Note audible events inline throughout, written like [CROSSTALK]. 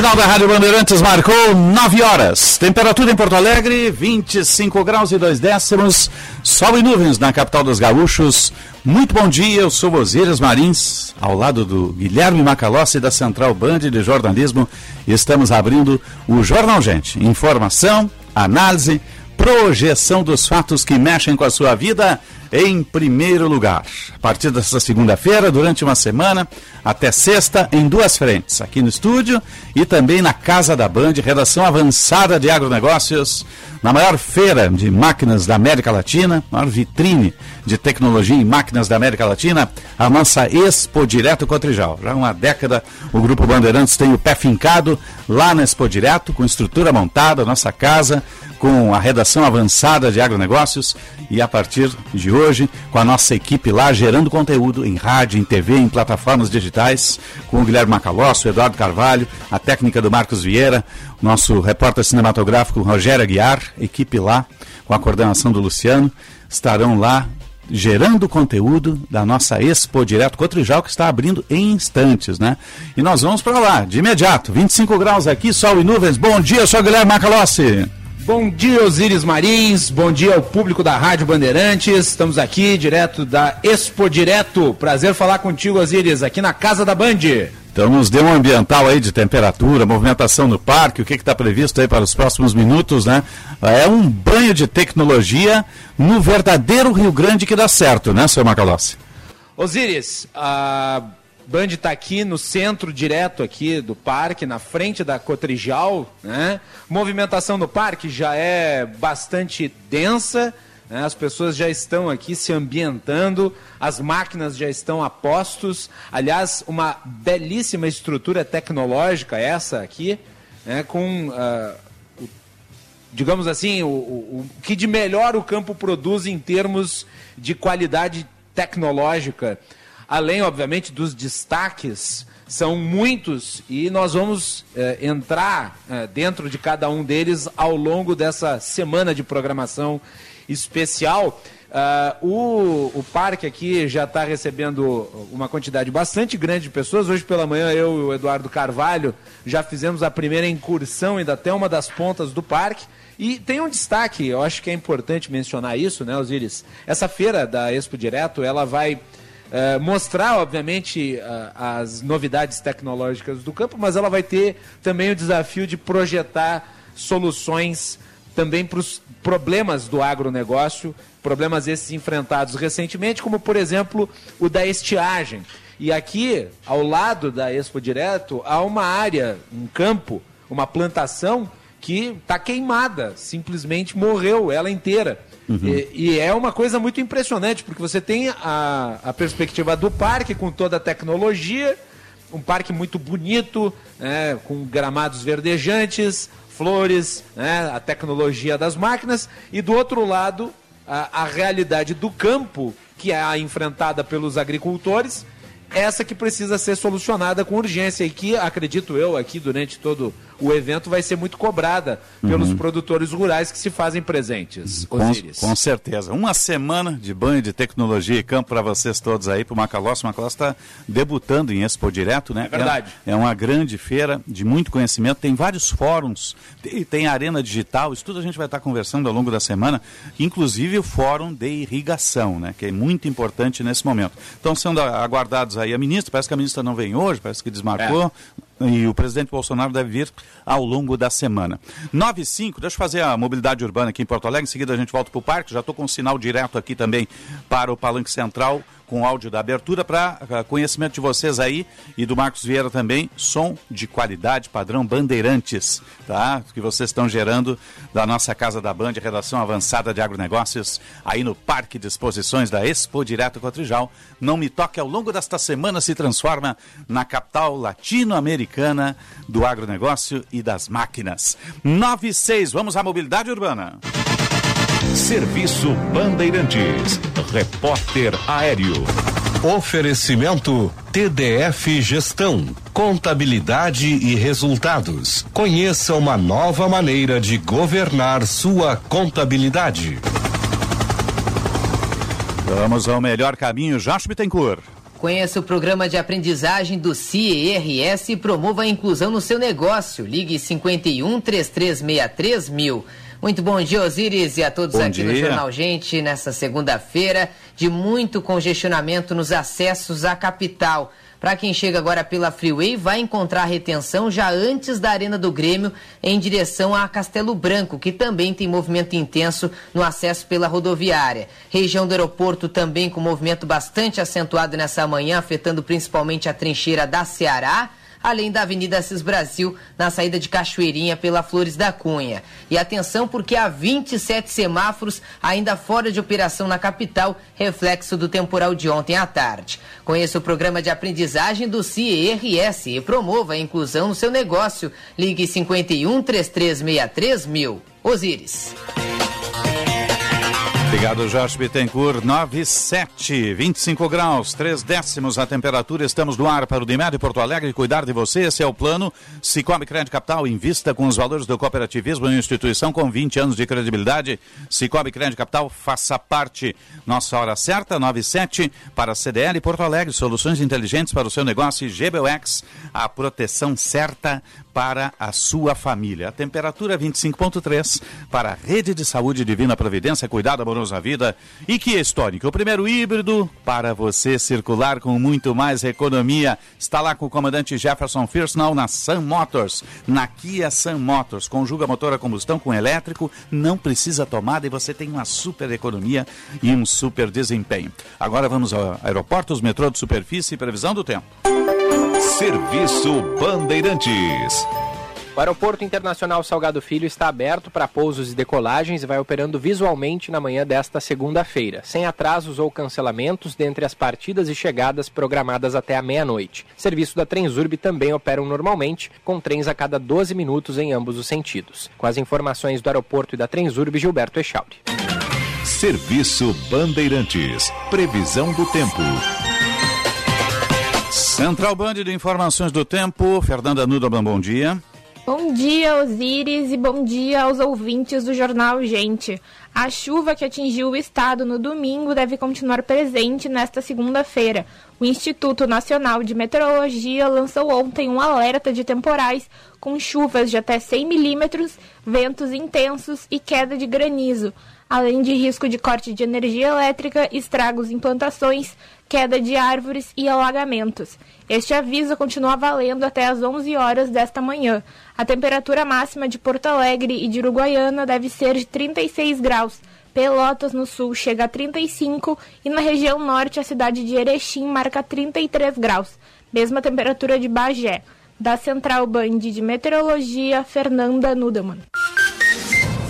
Final da Rádio Bandeirantes marcou 9 horas. Temperatura em Porto Alegre, 25 graus e 2 décimos. Sol e nuvens na capital dos gaúchos. Muito bom dia, eu sou Osíris Marins, ao lado do Guilherme Macalossi da Central Band de Jornalismo. Estamos abrindo o Jornal Gente. Informação, análise, projeção dos fatos que mexem com a sua vida em primeiro lugar. A partir desta segunda-feira, durante uma semana, até sexta, em duas frentes, aqui no estúdio e também na Casa da Band, redação avançada de agronegócios, na maior feira de máquinas da América Latina, maior vitrine de tecnologia em máquinas da América Latina, a nossa Expo Direto Cotrijal. Já há uma década o Grupo Bandeirantes tem o pé fincado lá na Expo Direto, com estrutura montada, nossa casa, com a redação avançada de agronegócios e a partir de hoje, com a nossa equipe lá gerando conteúdo em rádio, em TV, em plataformas digitais, com o Guilherme Macalossi, o Eduardo Carvalho, a técnica do Marcos Vieira, nosso repórter cinematográfico Rogério Aguiar, equipe lá, com a coordenação do Luciano, estarão lá gerando conteúdo da nossa Expo Direto Cotrijal, que está abrindo em instantes, né? E nós vamos para lá, de imediato. 25 graus aqui, sol e nuvens. Bom dia, sou Guilherme Macalossi. Bom dia, Osíris Marins. Bom dia ao público da Rádio Bandeirantes. Estamos aqui direto da Expo Direto. Prazer falar contigo, Osíris, aqui na Casa da Band. Então nos dê um ambiental aí de temperatura, movimentação no parque, o que está previsto aí para os próximos minutos, né? É um banho de tecnologia no verdadeiro Rio Grande que dá certo, né, seu Macalossi? Osíris, a Band está aqui no centro direto aqui do parque, na frente da Cotrijal, né? Movimentação no parque já é bastante densa, né? as pessoas já estão aqui se ambientando, as máquinas já estão a postos. Aliás, uma belíssima estrutura tecnológica essa aqui, né? com, uh, digamos assim, o, o, o que de melhor o campo produz em termos de qualidade tecnológica além, obviamente, dos destaques, são muitos e nós vamos eh, entrar eh, dentro de cada um deles ao longo dessa semana de programação especial. Uh, o, o parque aqui já está recebendo uma quantidade bastante grande de pessoas. Hoje pela manhã eu e o Eduardo Carvalho já fizemos a primeira incursão ainda até uma das pontas do parque. E tem um destaque, eu acho que é importante mencionar isso, né, Osiris? Essa feira da Expo Direto, ela vai Uh, mostrar, obviamente, uh, as novidades tecnológicas do campo, mas ela vai ter também o desafio de projetar soluções também para os problemas do agronegócio, problemas esses enfrentados recentemente, como, por exemplo, o da estiagem. E aqui, ao lado da Expo Direto, há uma área, um campo, uma plantação que está queimada, simplesmente morreu ela inteira. Uhum. E, e, é uma coisa muito impressionante, porque você tem a, a perspectiva do parque com toda a tecnologia, um parque muito bonito, né, com gramados verdejantes, flores, né, a tecnologia das máquinas, e do outro lado, a, a realidade do campo, que é a enfrentada pelos agricultores, essa que precisa ser solucionada com urgência e que, acredito eu, aqui durante todo o evento vai ser muito cobrada pelos uhum. produtores rurais que se fazem presentes. Com, com, certeza. Uma semana de banho de tecnologia e campo para vocês todos aí, para o Macalossi. O Macalossi está debutando em Expo Direto, né? É verdade. É, é, uma grande feira de muito conhecimento, tem vários fóruns, tem, tem arena digital, isso tudo a gente vai estar conversando ao longo da semana, inclusive o fórum de irrigação, né? Que é muito importante nesse momento. Estão sendo aguardados aí a ministra, parece que a ministra não vem hoje, parece que desmarcou. É e o presidente Bolsonaro deve vir ao longo da semana. 9 e 5, deixa eu fazer a mobilidade urbana aqui em Porto Alegre, em seguida a gente volta para o parque, já estou com um sinal direto aqui também para o Palanque Central, com áudio da abertura para conhecimento de vocês aí e do Marcos Vieira também, som de qualidade padrão Bandeirantes, tá? Que vocês estão gerando da nossa Casa da Band, redação avançada de agronegócios, aí no Parque de Exposições da Expo Direto Cotrijal. Não me toque ao longo desta semana se transforma na capital latino-americana do agronegócio e das máquinas. 96, vamos à mobilidade urbana. Serviço Bandeirantes. Repórter Aéreo. Oferecimento TDF Gestão, Contabilidade e Resultados. Conheça uma nova maneira de governar sua contabilidade. Vamos ao melhor caminho, Josh Bittencourt. Conheça o programa de aprendizagem do CIERS e promova a inclusão no seu negócio. Ligue 51 3363 mil. Muito bom dia, Osiris, e a todos bom aqui dia. no Jornal Gente, nessa segunda-feira, de muito congestionamento nos acessos à capital. Para quem chega agora pela Freeway, vai encontrar retenção já antes da Arena do Grêmio, em direção a Castelo Branco, que também tem movimento intenso no acesso pela rodoviária. Região do aeroporto também com movimento bastante acentuado nessa manhã, afetando principalmente a trincheira da Ceará além da Avenida Assis Brasil, na saída de Cachoeirinha pela Flores da Cunha. E atenção porque há 27 semáforos ainda fora de operação na capital, reflexo do temporal de ontem à tarde. Conheça o programa de aprendizagem do CIERS e promova a inclusão no seu negócio. Ligue 51 3363 mil. Osíris. Obrigado, Jorge Bittencourt. 97, 25 graus, 3 décimos a temperatura. Estamos no ar para o Dimed Porto Alegre. Cuidar de você, esse é o plano. Cicobi Crédito Capital, invista com os valores do cooperativismo em uma instituição com 20 anos de credibilidade. Cicobi Crédito Capital, faça parte. Nossa hora certa, 97, para a CDL Porto Alegre. Soluções inteligentes para o seu negócio GBUX, a proteção certa para a sua família. A temperatura 25.3 para a Rede de Saúde Divina Providência, cuidado amoroso à vida. E que histórico, o primeiro híbrido para você circular com muito mais economia. Está lá com o comandante Jefferson Firsnall na Sun Motors, na Kia Sun Motors. Conjuga motor a combustão com elétrico, não precisa tomada e você tem uma super economia e um super desempenho. Agora vamos ao aeroportos, metrô de superfície e previsão do tempo. Serviço Bandeirantes. O Aeroporto Internacional Salgado Filho está aberto para pousos e decolagens e vai operando visualmente na manhã desta segunda-feira, sem atrasos ou cancelamentos dentre as partidas e chegadas programadas até a meia-noite. Serviço da Transurb também operam normalmente, com trens a cada 12 minutos em ambos os sentidos. Com as informações do aeroporto e da Transurb, Gilberto Echauri. Serviço Bandeirantes. Previsão do tempo. Central Band de Informações do Tempo, Fernanda Nudelman, bom dia. Bom dia, Osíris, e bom dia aos ouvintes do Jornal Gente. A chuva que atingiu o estado no domingo deve continuar presente nesta segunda-feira. O Instituto Nacional de Meteorologia lançou ontem um alerta de temporais com chuvas de até 100 milímetros, ventos intensos e queda de granizo, além de risco de corte de energia elétrica, estragos em plantações, queda de árvores e alagamentos. Este aviso continua valendo até às 11 horas desta manhã. A temperatura máxima de Porto Alegre e de Uruguaiana deve ser de 36 graus. Pelotas no sul chega a 35 e na região norte a cidade de Erechim marca 33 graus. Mesma temperatura de Bagé. Da Central Band de Meteorologia, Fernanda Nudelman.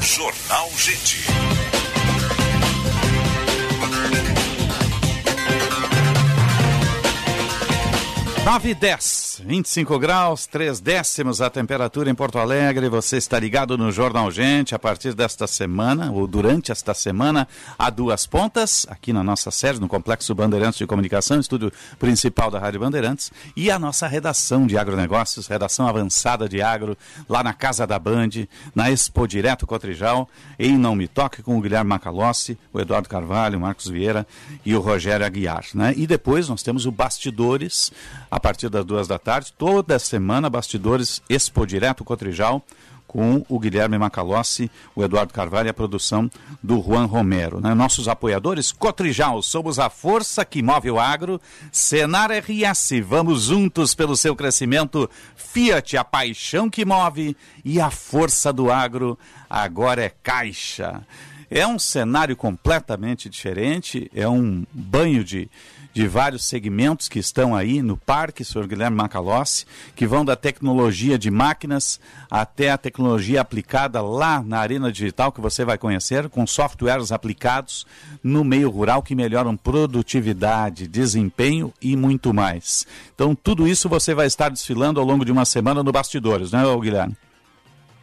Jornal Gente. Nove e dez, 25 graus, 3 décimos a temperatura em Porto Alegre. Você está ligado no Jornal Gente a partir desta semana, ou durante esta semana, a duas pontas, aqui na nossa sede, no Complexo Bandeirantes de Comunicação, estúdio principal da Rádio Bandeirantes, e a nossa redação de agronegócios, redação avançada de agro, lá na Casa da Band, na Expo Direto Cotrijal, em Não Me Toque, com o Guilherme Macalossi, o Eduardo Carvalho, o Marcos Vieira e o Rogério Aguiar. Né? E depois nós temos o Bastidores, a partir das duas da tarde, toda semana, Bastidores Expo Direto Cotrijal, com o Guilherme Macalossi, o Eduardo Carvalho e a produção do Juan Romero. Né? Nossos apoiadores, Cotrijal, somos a força que move o agro. Senar RS, vamos juntos pelo seu crescimento. Fiat, a paixão que move. E a força do agro, agora é Caixa. É um cenário completamente diferente, é um banho de, de vários segmentos que estão aí no parque, senhor Guilherme Macalossi, que vão da tecnologia de máquinas até a tecnologia aplicada lá na Arena Digital, que você vai conhecer, com softwares aplicados no meio rural que melhoram produtividade, desempenho e muito mais. Então, tudo isso você vai estar desfilando ao longo de uma semana no Bastidores, né, Guilherme?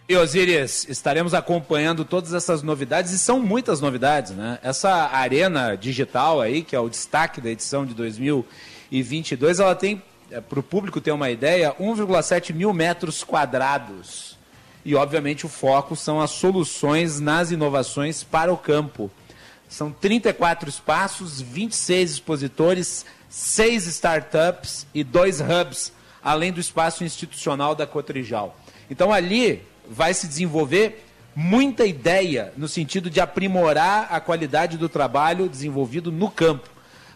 E Osiris, estaremos acompanhando todas essas novidades e são muitas novidades, né? Essa arena digital aí, que é o destaque da edição de 2022, ela tem, é, para o público ter uma ideia, 1,7 mil metros quadrados. E obviamente o foco são as soluções nas inovações para o campo. São 34 espaços, 26 expositores, 6 startups e dois hubs, além do espaço institucional da Cotrijal. Então ali vai se desenvolver muita ideia no sentido de aprimorar a qualidade do trabalho desenvolvido no campo.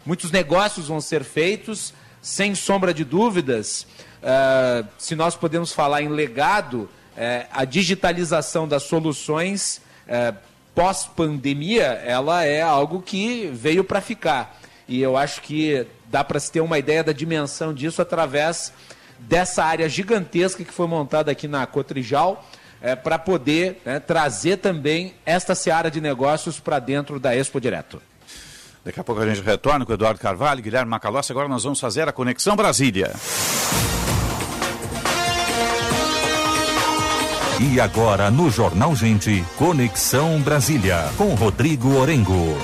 Muitos negócios vão ser feitos, sem sombra de dúvidas. Uh, se nós podemos falar em legado, uh, a digitalização das soluções uh, pós-pandemia, ela é algo que veio para ficar. E eu acho que dá para se ter uma ideia da dimensão disso através dessa área gigantesca que foi montada aqui na Cotrijal, é, para poder né, trazer também esta seara de negócios para dentro da Expo Direto. Daqui a pouco a gente retorna com o Eduardo Carvalho, Guilherme Macalossi. Agora nós vamos fazer a Conexão Brasília. E agora no Jornal Gente, Conexão Brasília, com Rodrigo Orengo.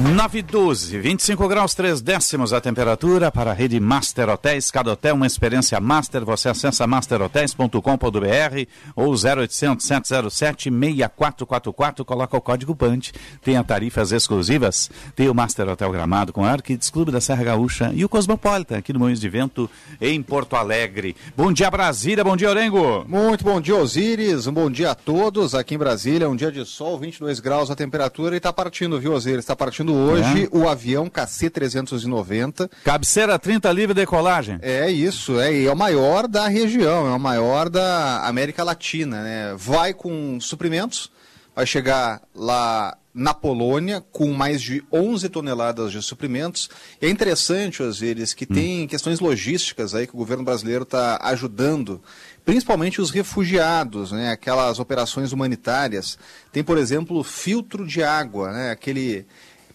9 12, 25 graus 3 décimos a temperatura para a rede Master Hotéis. Cada hotel uma experiência master. Você acessa masterhotels.com.br ou 0800 707 6444. Coloca o código PANT. Tem tarifas exclusivas. Tem o Master Hotel Gramado com Arquides Clube da Serra Gaúcha e o Cosmopolitan aqui no Moinhos de Vento em Porto Alegre. Bom dia Brasília, bom dia Orengo. Muito bom dia Osíris, um bom dia a todos aqui em Brasília. Um dia de sol, 22 graus a temperatura e está partindo, viu Osíris? Está partindo hoje é. o avião KC-390. Cabeceira 30 livre decolagem. É isso, é, é o maior da região, é o maior da América Latina. Né? Vai com suprimentos, vai chegar lá na Polônia com mais de 11 toneladas de suprimentos. E é interessante, vezes, que hum. tem questões logísticas aí que o governo brasileiro está ajudando principalmente os refugiados, né, aquelas operações humanitárias. Tem, por exemplo, filtro de água, né, aquele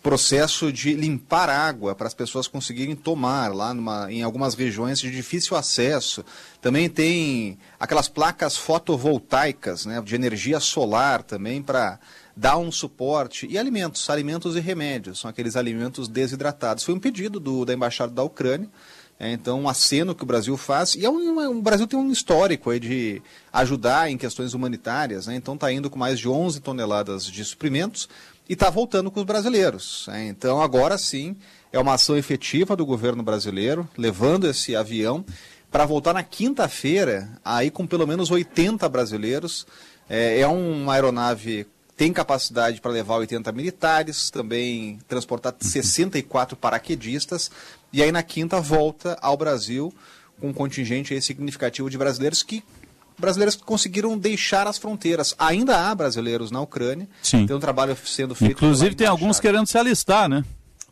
processo de limpar água para as pessoas conseguirem tomar lá numa, em algumas regiões de difícil acesso. Também tem aquelas placas fotovoltaicas né, de energia solar também para dar um suporte. E alimentos, alimentos e remédios, são aqueles alimentos desidratados. Foi um pedido do, da Embaixada da Ucrânia. É, então, um aceno que o Brasil faz, e é um, o Brasil tem um histórico aí de ajudar em questões humanitárias, né? então está indo com mais de 11 toneladas de suprimentos, e está voltando com os brasileiros. Né? Então, agora sim, é uma ação efetiva do governo brasileiro, levando esse avião para voltar na quinta-feira, aí com pelo menos 80 brasileiros. É, é uma aeronave tem capacidade para levar 80 militares, também transportar 64 paraquedistas, e aí na quinta volta ao Brasil com um contingente significativo de brasileiros que brasileiros que conseguiram deixar as fronteiras. Ainda há brasileiros na Ucrânia. Sim. Tem um trabalho sendo feito. Inclusive tem alguns querendo se alistar, né?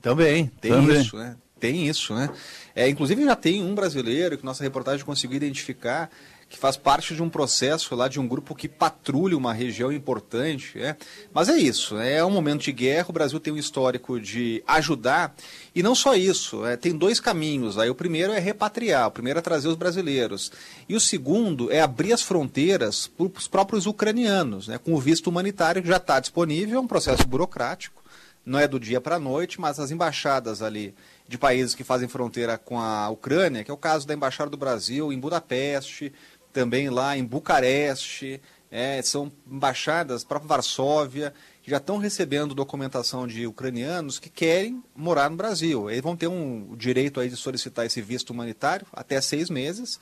Também, tem Também. isso, né? Tem isso, né? É, inclusive já tem um brasileiro que nossa reportagem conseguiu identificar que faz parte de um processo lá de um grupo que patrulha uma região importante. É. Mas é isso, é um momento de guerra, o Brasil tem um histórico de ajudar, e não só isso, é, tem dois caminhos. Aí o primeiro é repatriar, o primeiro é trazer os brasileiros. E o segundo é abrir as fronteiras para os próprios ucranianos, né, com o visto humanitário que já está disponível, é um processo burocrático, não é do dia para a noite, mas as embaixadas ali de países que fazem fronteira com a Ucrânia, que é o caso da Embaixada do Brasil em Budapeste, também lá em Bucareste, é, são embaixadas, própria Varsóvia, que já estão recebendo documentação de ucranianos que querem morar no Brasil. Eles vão ter um, direito aí de solicitar esse visto humanitário até seis meses.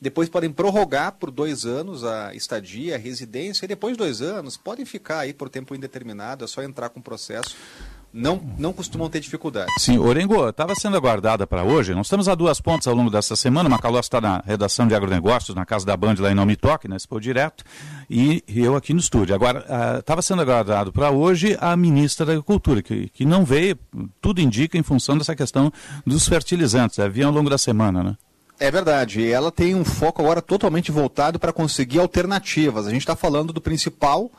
Depois podem prorrogar por dois anos a estadia, a residência, e depois de dois anos podem ficar aí por tempo indeterminado, é só entrar com o processo não, não costumam ter dificuldade. Sim, Orengo, estava sendo aguardada para hoje. Nós estamos a duas pontas ao longo dessa semana. Macalós está na redação de agronegócios, na casa da Band, lá em Não Me Toque, né? Expo Direto, e eu aqui no estúdio. Agora, estava uh, sendo aguardado para hoje a ministra da Agricultura, que, que não veio, tudo indica, em função dessa questão dos fertilizantes. Havia ao longo da semana, né? É verdade. E ela tem um foco agora totalmente voltado para conseguir alternativas. A gente está falando do principal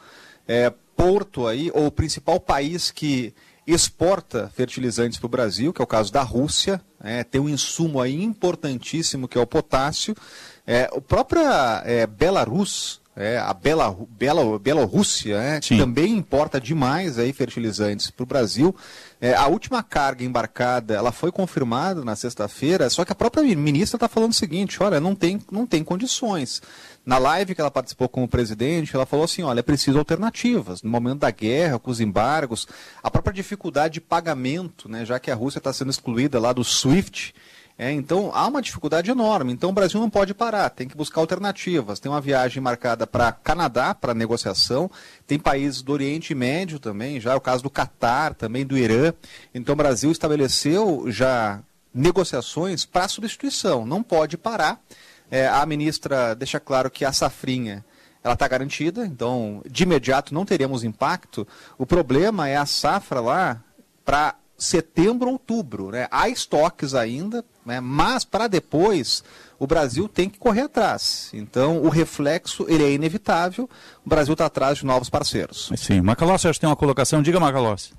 é, porto aí, ou o principal país que exporta fertilizantes para o Brasil, que é o caso da Rússia, é, tem um insumo aí importantíssimo que é o potássio. É, a própria é, Belarus, é, a Bela, Bela, Bielorrússia, é, também importa demais aí fertilizantes para o Brasil. É, a última carga embarcada, ela foi confirmada na sexta-feira, só que a própria ministra está falando o seguinte, olha, não tem, não tem condições. Na live que ela participou com o presidente, ela falou assim: olha, é preciso alternativas. No momento da guerra, com os embargos, a própria dificuldade de pagamento, né, já que a Rússia está sendo excluída lá do SWIFT. É, então há uma dificuldade enorme. Então o Brasil não pode parar, tem que buscar alternativas. Tem uma viagem marcada para Canadá para negociação, tem países do Oriente Médio também, já é o caso do Catar, também do Irã. Então o Brasil estabeleceu já negociações para substituição. Não pode parar. É, a ministra deixa claro que a safrinha ela está garantida, então de imediato não teremos impacto. O problema é a safra lá para setembro, outubro. Né? Há estoques ainda, né? mas para depois o Brasil tem que correr atrás. Então o reflexo ele é inevitável. O Brasil está atrás de novos parceiros. Sim, Macalossi, acho que tem uma colocação. Diga, Macalossi.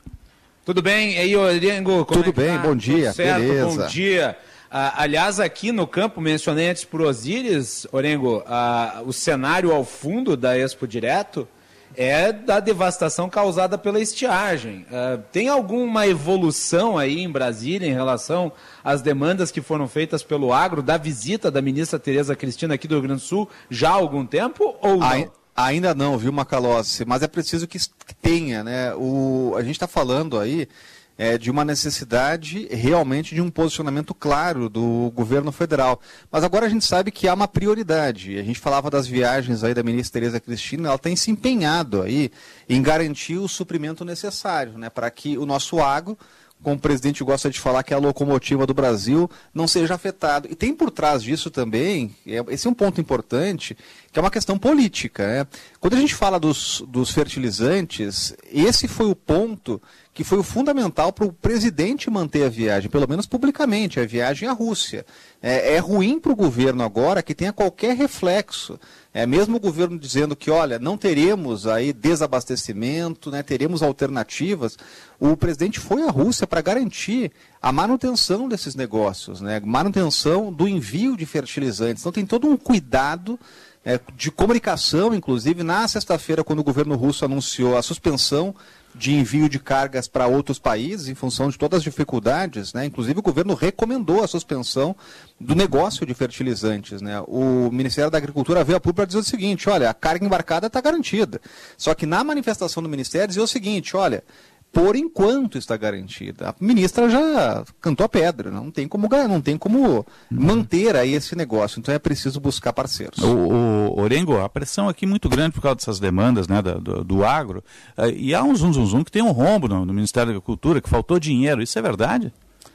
Tudo bem? E aí, Orengo? Tudo é bem, tá? bom dia. certo, beleza. bom dia. Ah, aliás, aqui no campo, mencionei antes por Osíris, Orengo, ah, o cenário ao fundo da Expo Direto é da devastação causada pela estiagem. Ah, tem alguma evolução aí em Brasília em relação às demandas que foram feitas pelo agro da visita da ministra Tereza Cristina aqui do Rio Grande do Sul já há algum tempo ou não? Ainda não, viu, Macalossi? Mas é preciso que tenha, né? O, a gente está falando aí é, de uma necessidade realmente de um posicionamento claro do governo federal. Mas agora a gente sabe que há uma prioridade. A gente falava das viagens aí da ministra Tereza Cristina, ela tem se empenhado aí em garantir o suprimento necessário, né, para que o nosso agro como o presidente gosta de falar, que é a locomotiva do Brasil, não seja afetado. E tem por trás disso também, é, esse é um ponto importante, que é uma questão política. Né? Quando a gente fala dos, dos fertilizantes, esse foi o ponto que foi o fundamental para o presidente manter a viagem, pelo menos publicamente, a viagem à Rússia. É, é ruim para o governo agora que tenha qualquer reflexo é, mesmo o governo dizendo que, olha, não teremos aí desabastecimento, né, teremos alternativas, o presidente foi à Rússia para garantir a manutenção desses negócios, né, manutenção do envio de fertilizantes. Então tem todo um cuidado é, de comunicação, inclusive, na sexta-feira, quando o governo russo anunciou a suspensão de envio de cargas para outros países, em função de todas as dificuldades, né? inclusive o governo recomendou a suspensão do negócio de fertilizantes. Né? O Ministério da Agricultura veio a público para dizer o seguinte, olha, a carga embarcada está garantida. Só que na manifestação do Ministério dizia o seguinte, olha, por enquanto está garantida. A ministra já cantou a pedra, não tem como, não tem como manter aí esse negócio, então é preciso buscar parceiros. O, o Orengo, a pressão aqui é muito grande por causa dessas demandas né, do, do agro, eh, e há um zum, zum, zum que tem um rombo no, no Ministério da Agricultura, que faltou dinheiro, isso é verdade?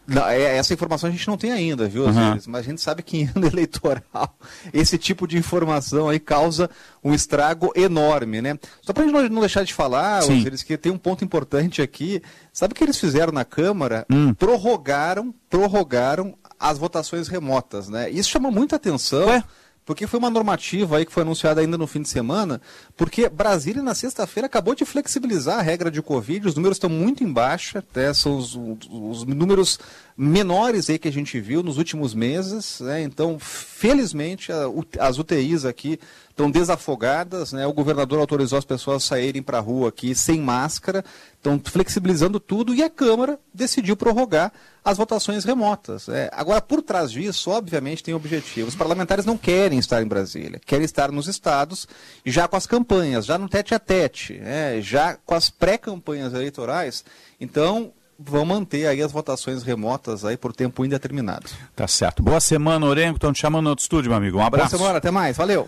Não, é, essa informação a gente não tem ainda, viu, uhum. Mas a gente sabe que em ano [LAUGHS] eleitoral esse tipo de informação aí causa um estrago enorme, né? Só para a gente não deixar de falar, Osiris, que tem um ponto importante aqui. Sabe o que eles fizeram na Câmara? Hum. Prorrogaram, prorrogaram as votações remotas, né? Isso chama muita atenção. Ué? Porque foi uma normativa aí que foi anunciada ainda no fim de semana, porque Brasília na sexta-feira acabou de flexibilizar a regra de Covid, os números estão muito em baixa, né, são os, os, números menores aí que a gente viu nos últimos meses, né, então felizmente a, as UTIs aqui estão desafogadas, né? O governador autorizou as pessoas a saírem para a rua aqui sem máscara, estão flexibilizando tudo e a Câmara decidiu prorrogar as votações remotas. É. Agora, por trás disso, obviamente, tem objetivos. Os parlamentares não querem estar em Brasília, querem estar nos estados, já com as campanhas, já no tete a tete, é, já com as pré-campanhas eleitorais. Então, vão manter aí as votações remotas aí por tempo indeterminado. Tá certo. Boa semana, Orengo. Estão te chamando no outro estúdio, meu amigo. Um abraço. Boa semana, até mais. Valeu.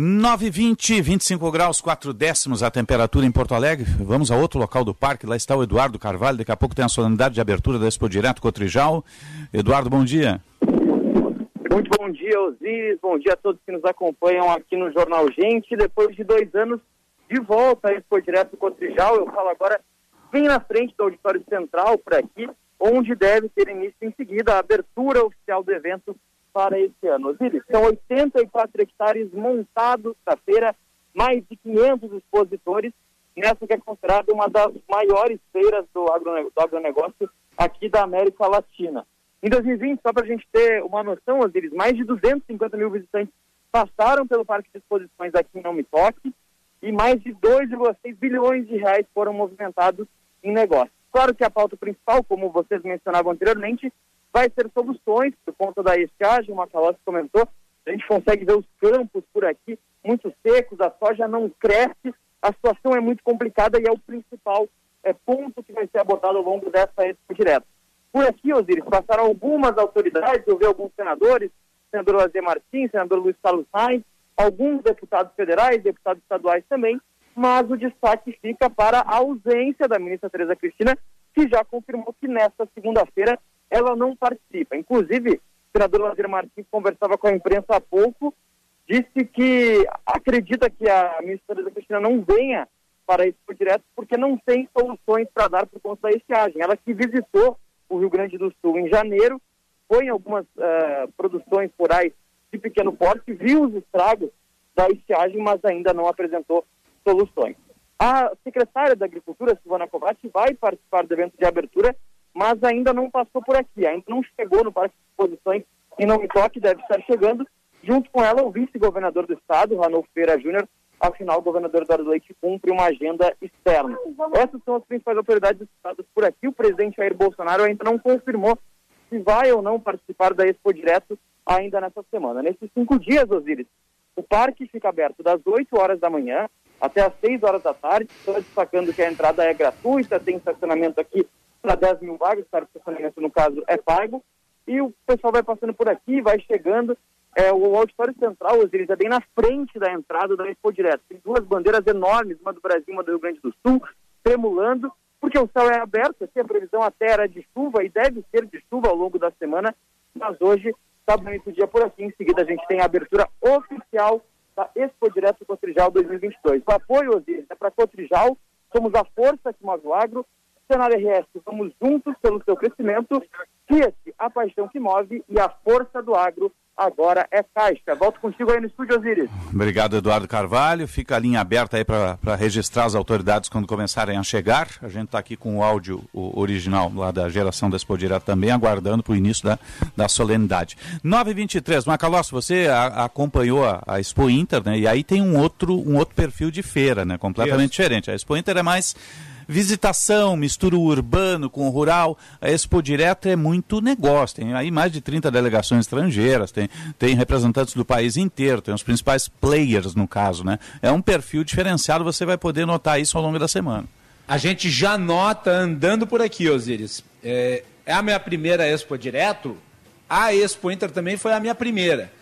920, 25 graus, 4 décimos a temperatura em Porto Alegre. Vamos a outro local do parque. Lá está o Eduardo Carvalho. Daqui a pouco tem a solenidade de abertura da Expo Direto Cotrijal. Eduardo, bom dia. Muito bom dia, Osiris. Bom dia a todos que nos acompanham aqui no Jornal Gente. Depois de dois anos de volta à Expo Direto Cotrijal, eu falo agora bem na frente do Auditório Central, por aqui, onde deve ter início em seguida a abertura oficial do evento para esse ano. Osiris, são 84 hectares montados na feira, mais de 500 expositores, nessa que é considerada uma das maiores feiras do, agronegócio, aqui da América Latina. Em 2020, só para a gente ter uma noção, Osiris, mais de 250 mil visitantes passaram pelo Parque de Exposições aqui em Não Me Toque e mais de 2,6 bilhões de reais foram movimentados em negócios. Claro que a pauta principal, como vocês mencionavam anteriormente, vai ser soluções por conta da estiagem, o Macalossi comentou, a gente consegue ver os campos por aqui muito secos, a soja não cresce, a situação é muito complicada e é o principal é, ponto que vai ser abordado ao longo dessa expo direta. Por aqui, Osiris, passaram algumas autoridades, eu vi alguns senadores, senador Lazer Martins, senador Luiz Carlos Sainz, alguns deputados federais, deputados estaduais também, mas o destaque fica para a ausência da ministra Tereza Cristina, que já confirmou que nesta segunda-feira ela não participa. Inclusive, o senador Lazer Martins conversava com a imprensa há pouco, disse que acredita que a ministra Tereza Cristina não venha para isso por direto porque não tem soluções para dar por conta da estiagem. Ela que visitou o Rio Grande do Sul em janeiro, foi em algumas uh, produções rurais de pequeno porte, viu os estragos da estiagem, mas ainda não apresentou soluções. A secretária da Agricultura, Silvana Kovac, vai participar do evento de abertura, mas ainda não passou por aqui, ainda não chegou no Parque de Exposições e não me toque, deve estar chegando. Junto com ela, o vice-governador do estado, Ranolfo Feira Júnior, afinal, o governador Eduardo Leite cumpre uma agenda externa. Essas são as principais autoridades estados por aqui. O presidente Jair Bolsonaro ainda não confirmou se vai ou não participar da Expo Direto ainda nessa semana. Nesses cinco dias, Osiris, o parque fica aberto das 8 horas da manhã até às 6 horas da tarde. Estou destacando que a entrada é gratuita, tem estacionamento aqui para 10 mil vagas, o estacionamento, no caso, é pago. E o pessoal vai passando por aqui, vai chegando. É, o auditório central, Osiris, é bem na frente da entrada da Expo Direto. Tem duas bandeiras enormes, uma do Brasil e uma do Rio Grande do Sul, tremulando, porque o céu é aberto, aqui a previsão até era de chuva e deve ser de chuva ao longo da semana, mas hoje está bonito o dia por aqui. Em seguida, a gente tem a abertura oficial da Expo Direto Cotrijal 2022. O apoio, Osiris, é para Cotrijal, somos a força que move o agro, Cenário RS, vamos juntos pelo seu crescimento, Fiat, a paixão que move e a força do agro agora é Caixa. Volto contigo aí no estúdio, Osiris. Obrigado, Eduardo Carvalho. Fica a linha aberta aí para registrar as autoridades quando começarem a chegar. A gente está aqui com o áudio o original lá da geração da Expo Direto também, aguardando para o início da, da solenidade. 923, Macalossi, você a, acompanhou a, a, Expo Inter, né? E aí tem um outro, um outro perfil de feira, né? Completamente Isso. diferente. A Expo Inter é mais visitação, mistura o urbano com o rural. A Expo Direto é muito negócio. Tem aí mais de 30 delegações estrangeiras, tem, tem representantes do país inteiro, tem os principais players no caso, né? É um perfil diferenciado, você vai poder notar isso ao longo da semana. A gente já nota andando por aqui, Osiris. É, é a minha primeira Expo Direto. A Expo Inter também foi a minha primeira.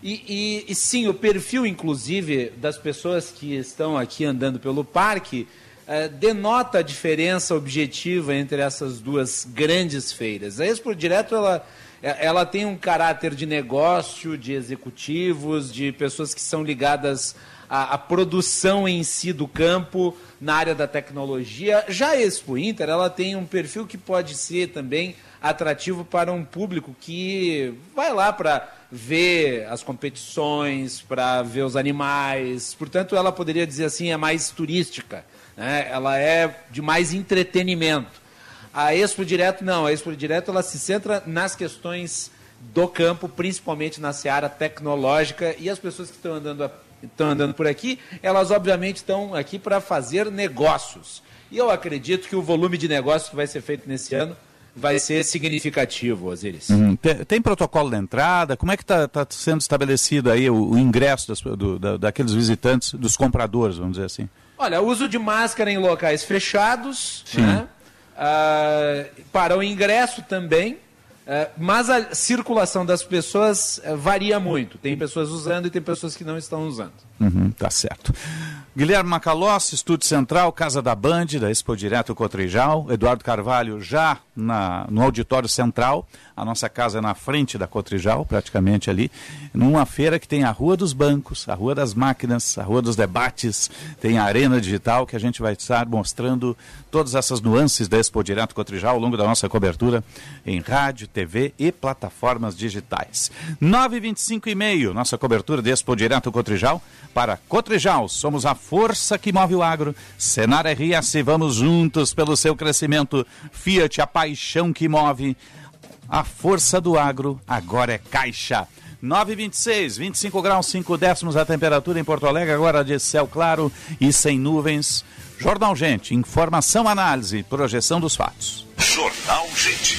E, e, e, sim, o perfil, inclusive, das pessoas que estão aqui andando pelo parque é, denota a diferença objetiva entre essas duas grandes feiras. A Expo Direto ela, é, ela tem um caráter de negócio, de executivos, de pessoas que são ligadas à, à produção em si do campo, na área da tecnologia. Já a Expo Inter ela tem um perfil que pode ser também atrativo para um público que vai lá para ver as competições, para ver os animais. Portanto, ela poderia dizer assim, é mais turística né? ela é de mais entretenimento. A Expo Direto não, a Expo Direto ela se centra nas questões do campo, principalmente na seara tecnológica, e as pessoas que estão andando, estão andando por aqui, elas obviamente estão aqui para fazer negócios. E eu acredito que o volume de negócios que vai ser feito nesse ano vai ser significativo, Osiris. Uhum. Tem, tem, protocolo de entrada? Como é que está tá sendo estabelecido aí o, o ingresso das, do, da, daqueles visitantes, dos compradores, vamos dizer assim? Olha, uso de máscara em locais fechados, né? ah, para o ingresso também, Uh, mas a circulação das pessoas uh, varia muito. Tem pessoas usando e tem pessoas que não estão usando. Uhum, tá certo. Guilherme Macalossi, Estúdio Central, Casa da Band, da Expo Direto Cotrijal. Eduardo Carvalho já na, no Auditório Central. A nossa casa é na frente da Cotrijal, praticamente ali. Numa feira que tem a Rua dos Bancos, a Rua das Máquinas, a Rua dos Debates, tem a Arena Digital, que a gente vai estar mostrando todas essas nuances da Expo Direto Cotrijal ao longo da nossa cobertura em rádio, TV e plataformas digitais. 9h25 e meio, nossa cobertura da Expo Direto Cotrijal para Cotrijal. Somos a força que move o agro. Senar RS, vamos juntos pelo seu crescimento. Fiat, a paixão que move. A força do agro agora é caixa. 9,26, 25 graus, 5 décimos a temperatura em Porto Alegre, agora de céu claro e sem nuvens. Jornal Gente, informação, análise, projeção dos fatos. Jornal Gente.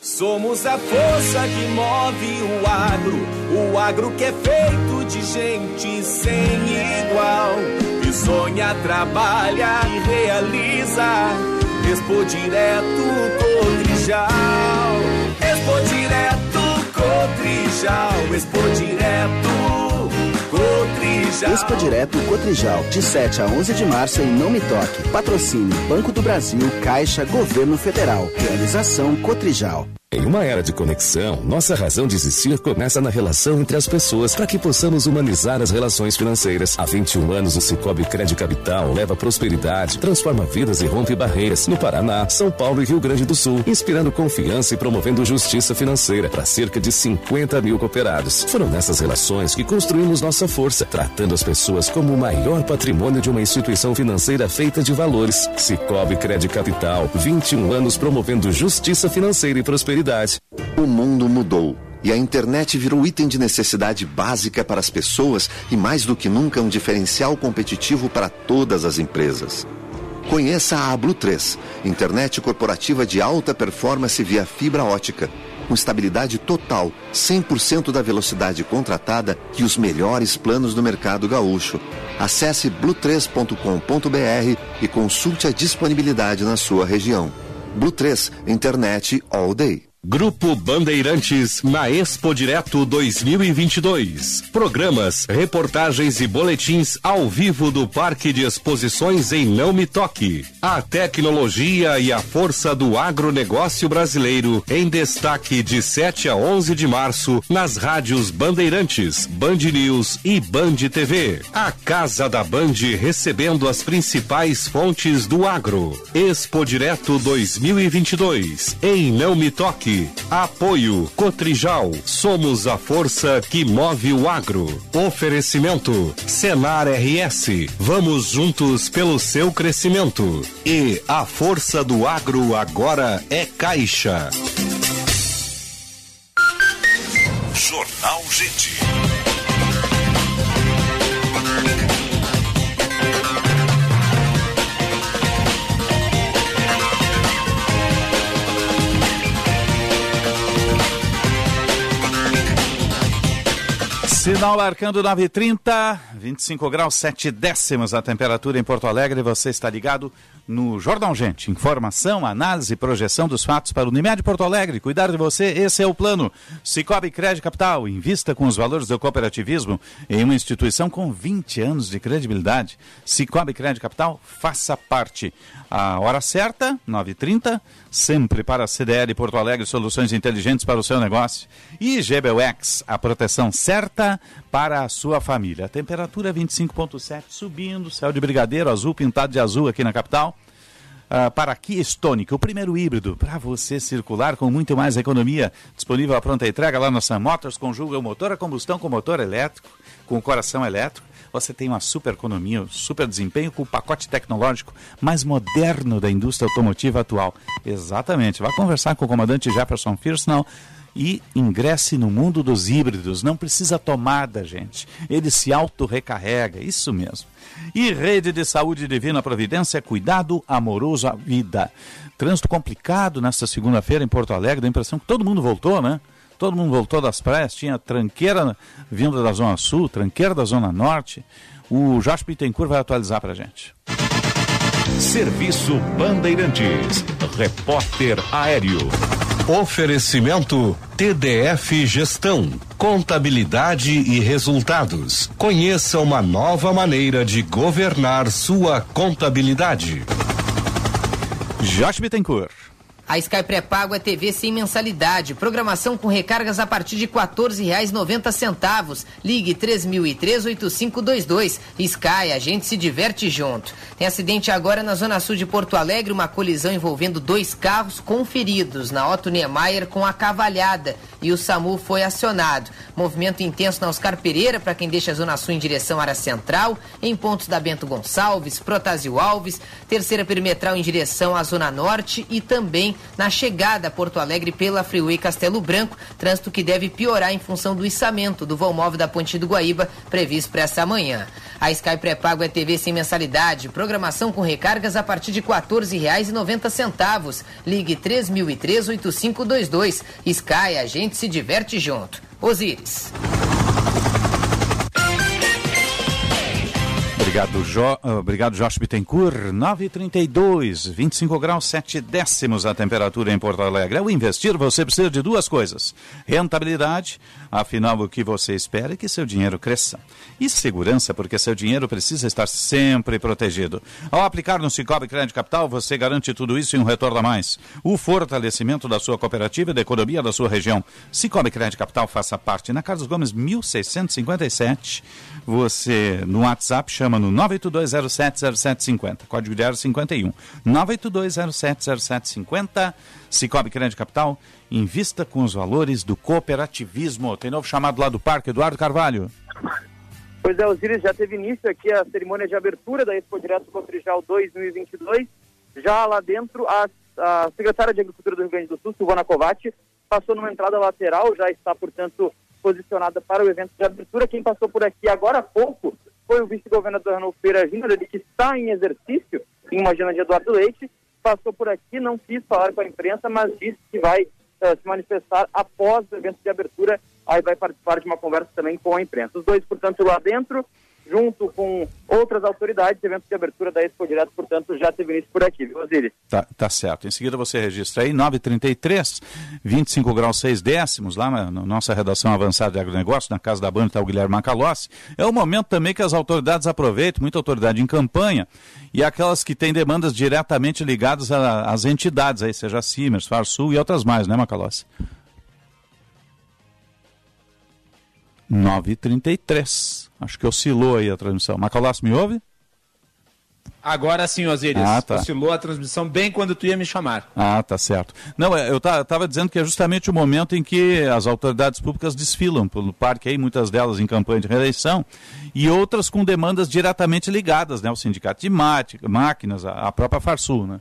Somos a força que move o agro, o agro que é feito de gente sem igual. E sonha, trabalha e realiza. Expo Direto Cotrijal. Expo Direto Cotrijal. Expo Direto Expo Direto Cotrijal, de 7 a 11 de março em Não Me Toque. Patrocínio Banco do Brasil, Caixa, Governo Federal. Realização Cotrijal. Em uma era de conexão, nossa razão de existir começa na relação entre as pessoas para que possamos humanizar as relações financeiras. Há 21 anos, o Cicobi Crédito Capital leva prosperidade, transforma vidas e rompe barreiras no Paraná, São Paulo e Rio Grande do Sul, inspirando confiança e promovendo justiça financeira para cerca de 50 mil cooperados. Foram nessas relações que construímos nossa força, tratando as pessoas como o maior patrimônio de uma instituição financeira feita de valores. Cicobi Crédito Capital, 21 anos promovendo justiça financeira e prosperidade o mundo mudou e a internet virou item de necessidade básica para as pessoas e, mais do que nunca, um diferencial competitivo para todas as empresas. Conheça a Blue 3, internet corporativa de alta performance via fibra ótica, com estabilidade total, 100% da velocidade contratada e os melhores planos do mercado gaúcho. Acesse blue3.com.br e consulte a disponibilidade na sua região. Blue 3, internet all day. Grupo Bandeirantes na Expo Direto 2022. Programas, reportagens e boletins ao vivo do Parque de Exposições em Não Me Toque. A tecnologia e a força do agronegócio brasileiro em destaque de 7 a 11 de março nas rádios Bandeirantes, Band News e Band TV. A Casa da Band recebendo as principais fontes do agro. Expo Direto 2022 em Não Me Toque. Apoio Cotrijal. Somos a força que move o agro. Oferecimento Senar RS. Vamos juntos pelo seu crescimento. E a força do agro agora é Caixa. Jornal Gente. Sinal marcando 9h30, 25 graus 7 décimos a temperatura em Porto Alegre. Você está ligado no Jornal Gente. Informação, análise e projeção dos fatos para o Unimed Porto Alegre. Cuidar de você, esse é o plano. Cicobi Crédito Capital. Invista com os valores do cooperativismo em uma instituição com 20 anos de credibilidade. Cicobi Crédito Capital, faça parte. A hora certa, 9h30, sempre para a CDL Porto Alegre, soluções inteligentes para o seu negócio. E GBUX, a proteção certa para a sua família. A temperatura 25,7 subindo, céu de brigadeiro, azul pintado de azul aqui na capital. uh, para Kia Stonic, o primeiro híbrido para você circular com muito mais economia. Disponível à pronta entrega lá na Sam Motors, conjuga o motor a combustão com motor elétrico, com coração elétrico. Você tem uma super economia, super desempenho com o pacote tecnológico mais moderno da indústria automotiva atual. Exatamente. Vá conversar com o comandante Jefferson Firsnall e ingresse no mundo dos híbridos. Não precisa tomada, gente. Ele se auto-recarrega, isso mesmo. E Rede de Saúde Divina Providência, cuidado amoroso à vida. Trânsito complicado nesta segunda-feira em Porto Alegre, dá impressão que todo mundo voltou, né? Todo mundo voltou das praias, tinha tranqueira vinda da Zona Sul, tranqueira da Zona Norte. O Jorge Pittencourt vai atualizar para a gente. Serviço Bandeirantes. Repórter Aéreo. Oferecimento TDF Gestão, Contabilidade e Resultados. Conheça uma nova maneira de governar sua contabilidade. Josh Bittencourt. A Sky pré-pago é TV sem mensalidade. Programação com recargas a partir de R$ 14,90. Ligue 3003-8522. Sky, a gente se diverte junto. Tem acidente agora na Zona Sul de Porto Alegre, uma colisão envolvendo dois carros com feridos na Otto Niemeyer com a cavalhada e o SAMU foi acionado. Movimento intenso na Oscar Pereira para quem deixa a Zona Sul em direção à área central, em pontos da Bento Gonçalves, Protásio Alves, terceira perimetral em direção à Zona Norte e também na chegada a Porto Alegre pela Freeway Castelo Branco, trânsito que deve piorar em função do içamento do vão móvel da Ponte do Guaíba, previsto para essa manhã. A Sky Pré-Pago é TV sem mensalidade, programação com recargas a partir de R$ 14,90. Ligue 3003-8522. Sky, a gente se diverte junto. Osíris. Obrigado, jo... Obrigado Josh Bittencourt. 9,32, 25 graus, 7 décimos a temperatura em Porto Alegre. Ao investir, você precisa de duas coisas: rentabilidade, afinal, o que você espera é que seu dinheiro cresça. E segurança, porque seu dinheiro precisa estar sempre protegido. Ao aplicar no Cicobi Crédito Capital, você garante tudo isso e um retorno a mais. O fortalecimento da sua cooperativa e da economia da sua região. Cicobi Crédito Capital faça parte. Na Carlos Gomes, 1657. Você, no WhatsApp, chama no 982070750, código de 51. 982070750, Cicobi Crédito Capital, invista com os valores do cooperativismo. Tem novo chamado lá do Parque, Eduardo Carvalho. Pois é, Osiris, já teve início aqui a cerimônia de abertura da Expo Direto Cotrijal 2022. Já lá dentro, a, a secretária de Agricultura do Rio Grande do Sul, Silvana Covatti, passou numa entrada lateral, já está, portanto, posicionada para o evento de abertura. Quem passou por aqui agora há pouco foi o vice-governador Arnoldo Feira Júnior, ele que está em exercício em uma agenda de Eduardo Leite, passou por aqui, não quis falar com a imprensa, mas disse que vai uh, se manifestar após o evento de abertura, aí vai participar de uma conversa também com a imprensa. Os dois, portanto, lá dentro, junto com outras autoridades, evento de abertura da Expo Direto, portanto, já teve início por aqui, viu, Osiris? Tá, tá certo. Em seguida você registra aí 933, 25 graus 6 décimos, lá na, na nossa redação avançada de agronegócio, na casa da banda está o Guilherme Macalossi. É o momento também que as autoridades aproveitam, muita autoridade em campanha, e aquelas que têm demandas diretamente ligadas às entidades, aí, seja Simers, Farsul e outras mais, né, Macalossi? 9h33. Acho que oscilou aí a transmissão. Macalossi, me ouve? Agora sim, Osiris. Ah, tá. Oscilou a transmissão bem quando tu ia me chamar. Ah, tá certo. Não, é, eu estava dizendo que é justamente o momento em que as autoridades públicas desfilam pelo parque aí, muitas delas em campanha de reeleição, e outras com demandas diretamente ligadas, né? O sindicato de máquinas, a própria Farsul, né?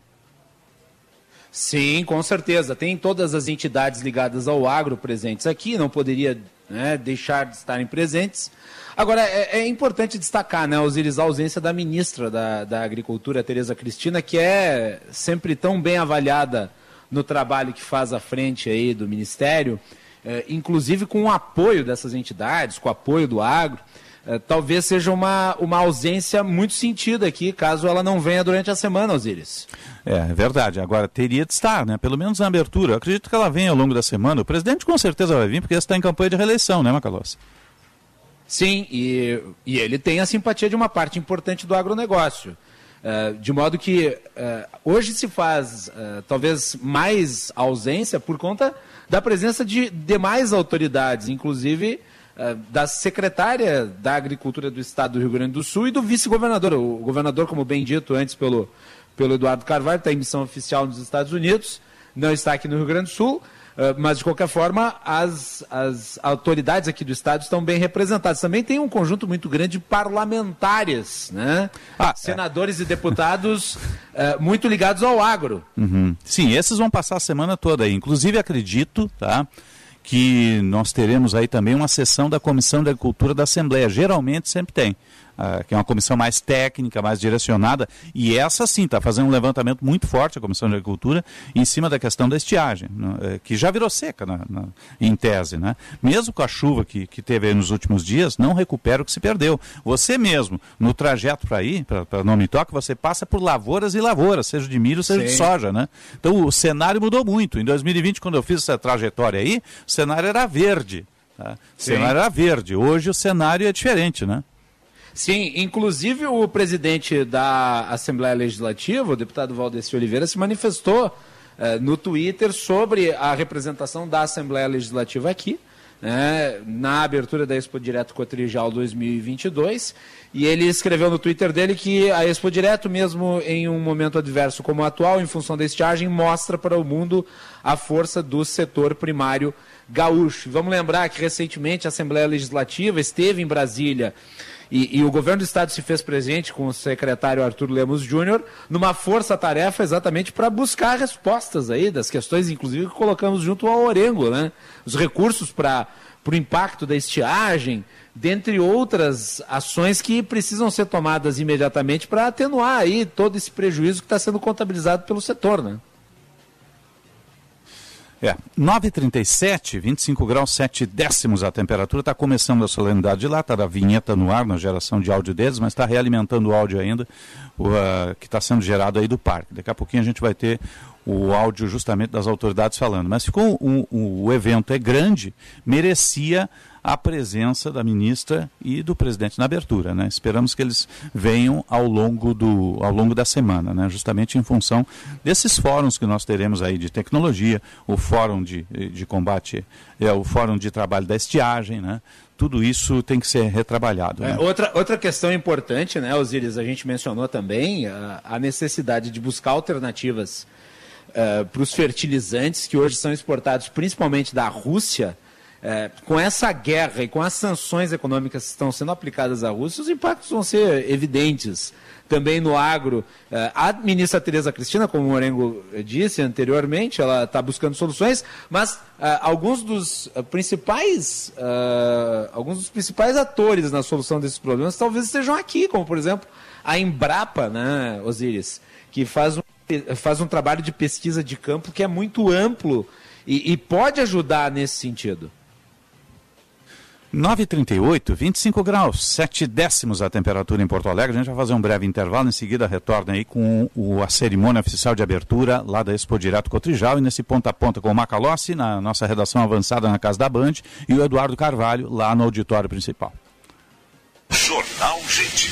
Sim, com certeza. Tem todas as entidades ligadas ao agro presentes aqui, não poderia né, deixar de estarem presentes. Agora, é, é, importante destacar, né, Osiris, a ausência da ministra da, da Agricultura, Tereza Cristina, que é sempre tão bem avaliada no trabalho que faz à frente aí do Ministério, é, inclusive com o apoio dessas entidades, com o apoio do agro. É, talvez seja uma, uma ausência muito sentida aqui, caso ela não venha durante a semana, Osiris. É, é verdade. Agora, teria de estar, né? Pelo menos na abertura. Eu acredito que ela venha ao longo da semana. O presidente com certeza vai vir, porque está em campanha de reeleição, né, Macalossi? Sim, e, e ele tem a simpatia de uma parte importante do agronegócio. Uh, de modo que uh, hoje se faz uh, talvez mais ausência por conta da presença de demais autoridades, inclusive da secretária da Agricultura do Estado do Rio Grande do Sul e do vice-governador. O governador, como bem dito antes pelo, pelo Eduardo Carvalho, está em missão oficial nos Estados Unidos, não está aqui no Rio Grande do Sul. Uh, mas, de qualquer forma, as, as autoridades aqui do Estado estão bem representadas. Também tem um conjunto muito grande de parlamentares, né? Ah, Senadores é. e deputados uh, muito ligados ao agro. Uhum. Sim, esses vão passar a semana toda aí. Inclusive, acredito, tá? que nós teremos aí também uma sessão da Comissão de Agricultura da Assembleia. Geralmente sempre tem. Uh, que é uma comissão mais técnica, mais direcionada, e essa sim está fazendo um levantamento muito forte, a Comissão de Agricultura, em cima da questão da estiagem, uh, que já virou seca na, na, em tese. Né? Mesmo com a chuva que, que teve nos últimos dias, não recupera o que se perdeu. Você mesmo, no trajeto para ir, para Nome Toque, você passa por lavouras e lavouras, seja de milho, seja sim. de soja. Né? Então o cenário mudou muito. Em 2020, quando eu fiz essa trajetória aí, o cenário era verde. Tá? O cenário era verde. Hoje o cenário é diferente, né? Sim, inclusive o presidente da Assembleia Legislativa, o deputado Valdeci Oliveira, se manifestou eh, no Twitter sobre a representação da Assembleia Legislativa aqui, né, na abertura da Expo Direto Cotrijal 2022. E ele escreveu no Twitter dele que a Expo Direto, mesmo em um momento adverso como o atual, em função da estiagem, mostra para o mundo a força do setor primário gaúcho. Vamos lembrar que recentemente a Assembleia Legislativa esteve em Brasília e, e, o governo do estado se fez presente com o secretário Arthur Lemos Júnior numa força-tarefa exatamente para buscar respostas aí das questões, inclusive, que colocamos junto ao Orengo, né? Os recursos para o impacto da estiagem, dentre outras ações que precisam ser tomadas imediatamente para atenuar aí todo esse prejuízo que está sendo contabilizado pelo setor, né? É, 9h37, 25 graus 7 décimos a temperatura, está começando a solenidade de lá, está a vinheta no ar, na geração de áudio deles, mas está realimentando o áudio ainda, o, uh, que está sendo gerado aí do parque. Daqui a pouquinho a gente vai ter o áudio justamente das autoridades falando. Mas ficou um, um, o evento é grande, merecia a presença da ministra e do presidente na abertura. Né? Esperamos que eles venham ao longo, do, ao longo da semana, né? justamente em função desses fóruns que nós teremos aí de tecnologia, o fórum de, de combate, é, o fórum de trabalho da estiagem, né? tudo isso tem que ser retrabalhado. Né? É, outra, outra questão importante, né, Osiris, a gente mencionou também a, a necessidade de buscar alternativas uh, para os fertilizantes que hoje são exportados principalmente da Rússia é, com essa guerra e com as sanções econômicas que estão sendo aplicadas à Rússia, os impactos vão ser evidentes. Também no agro, é, a ministra Tereza Cristina, como o Morengo disse anteriormente, ela está buscando soluções, mas é, alguns dos principais é, alguns dos principais atores na solução desses problemas talvez estejam aqui, como por exemplo a Embrapa, né, Osiris, que faz um, faz um trabalho de pesquisa de campo que é muito amplo e, e pode ajudar nesse sentido. 9h38, 25 graus, 7 décimos a temperatura em Porto Alegre. A gente vai fazer um breve intervalo, em seguida retorna aí com o, a cerimônia oficial de abertura lá da Expo Direto Cotrijal e nesse ponta a ponta com o Macalossi, na nossa redação avançada na Casa da Band, e o Eduardo Carvalho lá no auditório principal. Jornal Gente.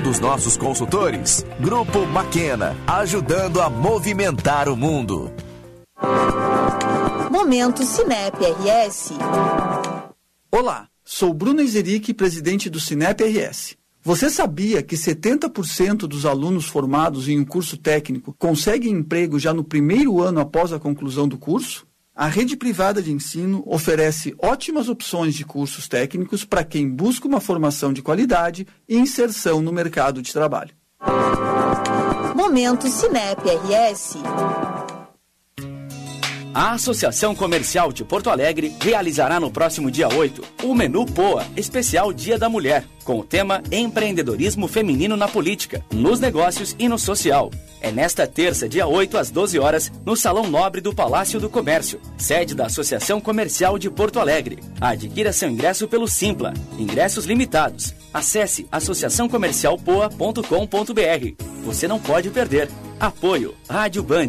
dos nossos consultores. Grupo Maquena, ajudando a movimentar o mundo. Momento Cinep RS. Olá, sou Bruno Izeric, presidente do Cinep RS. Você sabia que 70% dos alunos formados em um curso técnico conseguem emprego já no primeiro ano após a conclusão do curso? A rede privada de ensino oferece ótimas opções de cursos técnicos para quem busca uma formação de qualidade e inserção no mercado de trabalho. Momento Cinep RS. A Associação Comercial de Porto Alegre realizará no próximo dia 8 o Menu POA, especial Dia da Mulher, com o tema Empreendedorismo Feminino na Política, nos Negócios e no Social. É nesta terça, dia 8, às 12 horas, no Salão Nobre do Palácio do Comércio, sede da Associação Comercial de Porto Alegre. Adquira seu ingresso pelo Simpla. Ingressos limitados. Acesse associaçãocomercialpoa.com.br. Você não pode perder. Apoio Rádio Band.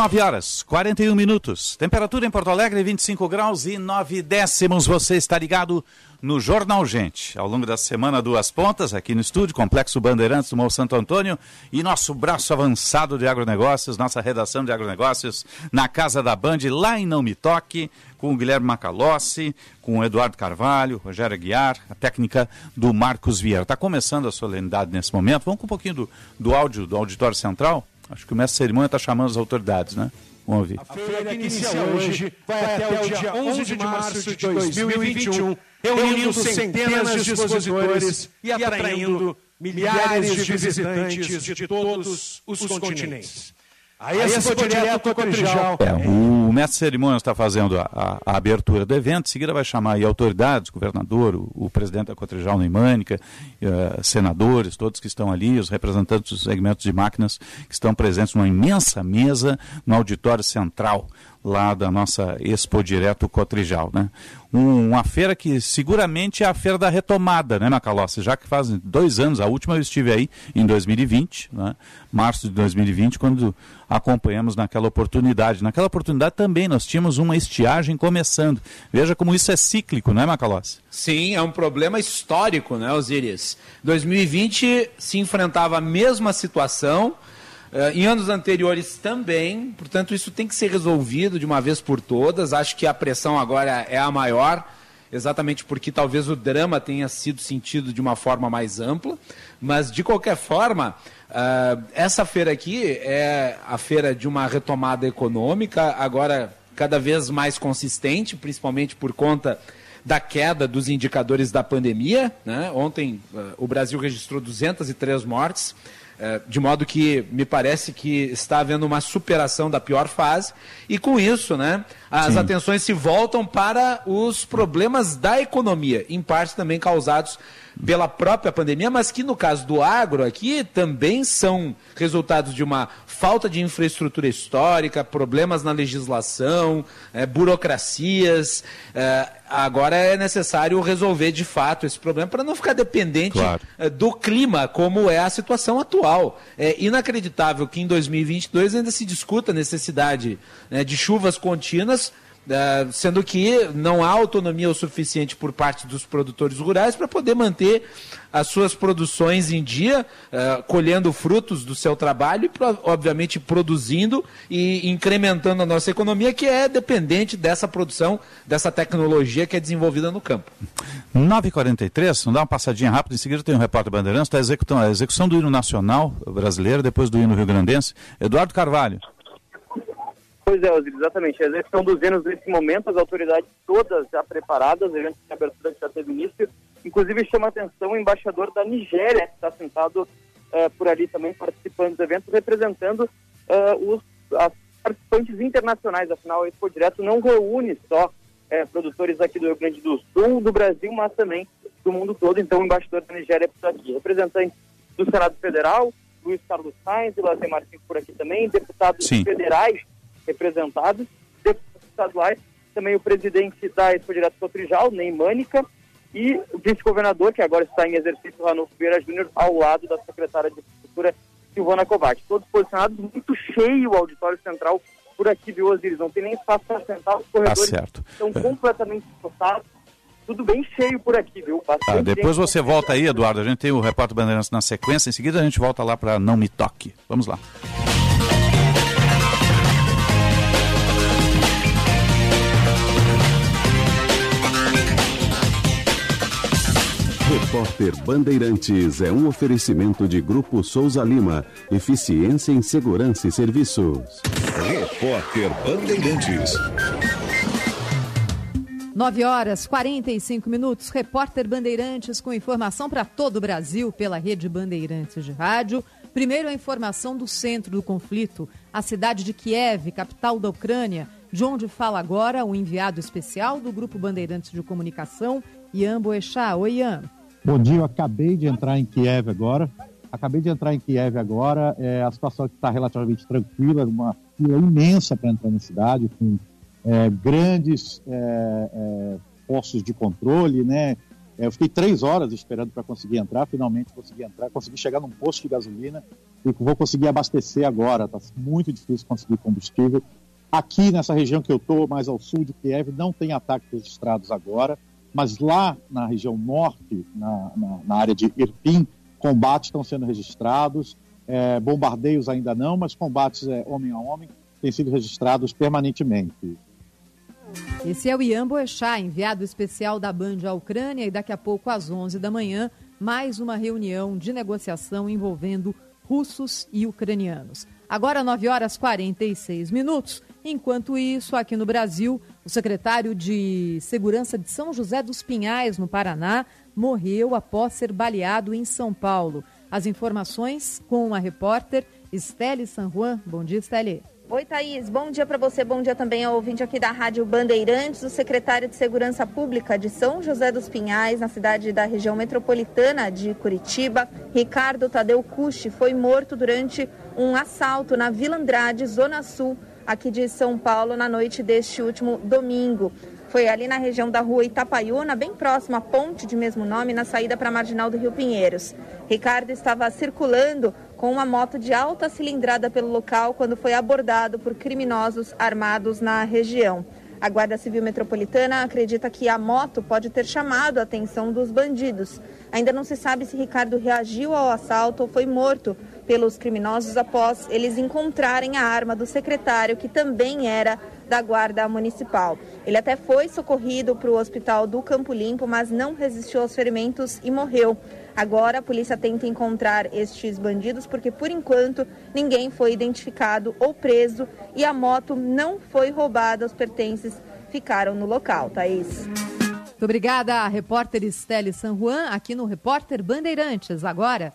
Nove horas, 41 minutos. Temperatura em Porto Alegre, 25 graus e 9 décimos. Você está ligado no Jornal Gente. Ao longo da semana, duas pontas, aqui no estúdio, Complexo Bandeirantes do Morro Santo Antônio e nosso braço avançado de agronegócios, nossa redação de agronegócios na Casa da Band, lá em Não Me Toque, com o Guilherme Macalossi, com o Eduardo Carvalho, Rogério Aguiar, a técnica do Marcos Vieira. Está começando a solenidade nesse momento. Vamos com um pouquinho do, do áudio do Auditório Central? Acho que o mestre cerimônia está chamando as autoridades, né? Vamos ouvir. A feira que inicia hoje vai até o dia 11 de março de 2021, reunindo centenas de expositores e atraindo milhares de visitantes de todos os continentes. A Expo Direto Cotrijal. É, o mestre cerimônia está fazendo a, a, a, abertura do evento, em seguida vai chamar aí autoridades, governador, o, o presidente da Cotrijal Neimânica, uh, senadores, todos que estão ali, os representantes dos segmentos de máquinas que estão presentes numa imensa mesa no auditório central lá da nossa Expo Direto Cotrijal, né? Um, uma feira que seguramente é a feira da retomada, né, Macalossi? Já que faz dois anos, a última eu estive aí em 2020, né? março de 2020, quando acompanhamos naquela oportunidade. Naquela oportunidade também nós tínhamos uma estiagem começando. Veja como isso é cíclico, não é, Macalossi? Sim, é um problema histórico, né, Osiris? 2020 se enfrentava a mesma situação, em anos anteriores também, portanto, isso tem que ser resolvido de uma vez por todas. Acho que a pressão agora é a maior, exatamente porque talvez o drama tenha sido sentido de uma forma mais ampla. Mas, de qualquer forma, uh, essa feira aqui é a feira de uma retomada econômica, agora cada vez mais consistente, principalmente por conta da queda dos indicadores da pandemia. Né? Ontem, uh, o Brasil registrou 203 mortes. É, de modo que me parece que está havendo uma superação da pior fase, e com isso, né, as Sim. atenções se voltam para os problemas da economia, em parte também causados pela própria pandemia, mas que no caso do agro aqui também são resultados de uma falta de infraestrutura histórica, problemas na legislação, é, burocracias. É, agora é necessário resolver de fato esse problema para não ficar dependente claro. é, do clima, como é a situação atual. É inacreditável que em 2022 ainda se discuta a necessidade né, de chuvas contínuas Sendo que não há autonomia o suficiente por parte dos produtores rurais para poder manter as suas produções em dia, uh, colhendo frutos do seu trabalho e, obviamente, produzindo e incrementando a nossa economia, que é dependente dessa produção, dessa tecnologia que é desenvolvida no campo. 9h43, vamos dar uma passadinha rápida, em seguida tem um repórter Bandeirantes, está executando a execução do hino nacional brasileiro, depois do hino rio-grandense. Eduardo Carvalho. Pois é, Osiris, exatamente. As estão dos hinos nesse momento, as autoridades todas já preparadas, evento abertura já teve início. Inclusive chama atenção o embaixador da Nigéria, que está sentado eh, por ali também participando do evento, representando eh, os as participantes internacionais. Afinal, a Expo Direto não reúne só eh, produtores aqui do Rio Grande do Sul, do Brasil, mas também do mundo todo. Então, o embaixador da Nigéria por aqui. Representantes do Senado Federal, Luiz Carlos Sainz e Lazer Martins por aqui também, deputados Sim. federais representados, deputados estaduais, também o presidente da Expo Direto Cotrijal, Ney Mânica, e o vice-governador, que agora está em exercício, Ranulfo Vieira Júnior, ao lado da secretária de Infraestrutura, Silvana Kovac. Todos posicionados, muito cheio o auditório central por aqui, viu, Osiris? Não tem nem espaço para sentar, os corredores certo. estão completamente esgotados. Tudo bem cheio por aqui, viu? Bastante Tá, depois gente. você volta aí, Eduardo. A gente tem o repórter Bandeirantes na sequência. Em seguida a gente volta lá para Não Me Toque. Vamos lá. Repórter Bandeirantes é um oferecimento de Grupo Souza Lima. Eficiência em Segurança e Serviços. Repórter Bandeirantes. 9 horas 45 minutos. Repórter Bandeirantes com informação para todo o Brasil pela rede Bandeirantes de Rádio. Primeiro a informação do centro do conflito, a cidade de Kiev, capital da Ucrânia, de onde fala agora o enviado especial do Grupo Bandeirantes de Comunicação, Ian Boechat. Oi, Ian. Bom dia, eu acabei de entrar em Kiev agora. Acabei de entrar em Kiev agora. É, a situação está relativamente tranquila, uma fila imensa para entrar na cidade, com é, grandes é, é, postos de controle, né? É, eu fiquei três horas esperando para conseguir entrar, finalmente consegui entrar, consegui chegar num posto de gasolina e vou conseguir abastecer agora. Está muito difícil conseguir combustível. Aqui nessa região que eu estou, mais ao sul de Kiev, não tem ataques registrados agora, mas lá na região norte, na, na, na área de Irpin, combates estão sendo registrados, é, bombardeios ainda não, mas combates é, homem a homem têm sido registrados permanentemente. Esse é o Ian Boechat, enviado especial da Band à Ucrânia, e daqui a pouco, às 11 da manhã, mais uma reunião de negociação envolvendo russos e ucranianos. Agora, 9 horas 46 minutos. Enquanto isso, aqui no Brasil, o secretário de Segurança de São José dos Pinhais, no Paraná, morreu após ser baleado em São Paulo. As informações com a repórter Estelle San Juan. Bom dia, Estelle. Oi, Thaís. Bom dia para você. Bom dia também ao ouvinte aqui da Rádio Bandeirantes. O secretário de Segurança Pública de São José dos Pinhais, na cidade da região metropolitana de Curitiba, Ricardo Tadeu Custi, foi morto durante um assalto na Vila Andrade, Zona Sul, aqui de São Paulo, na noite deste último domingo. Foi ali na região da rua Itapaiuna, bem próximo à ponte de mesmo nome, na saída para a Marginal do Rio Pinheiros. Ricardo estava circulando com uma moto de alta cilindrada pelo local quando foi abordado por criminosos armados na região. A Guarda Civil Metropolitana acredita que a moto pode ter chamado a atenção dos bandidos. Ainda não se sabe se Ricardo reagiu ao assalto ou foi morto pelos criminosos após eles encontrarem a arma do secretário, que também era da Guarda Municipal. Ele até foi socorrido para o hospital do Campo Limpo, mas não resistiu aos ferimentos e morreu. Agora a polícia tenta encontrar estes bandidos porque, por enquanto, ninguém foi identificado ou preso e a moto não foi roubada. Os pertences ficaram no local, Thaís. Muito obrigada, repórter Estelle San Juan, aqui no Repórter Bandeirantes. Agora,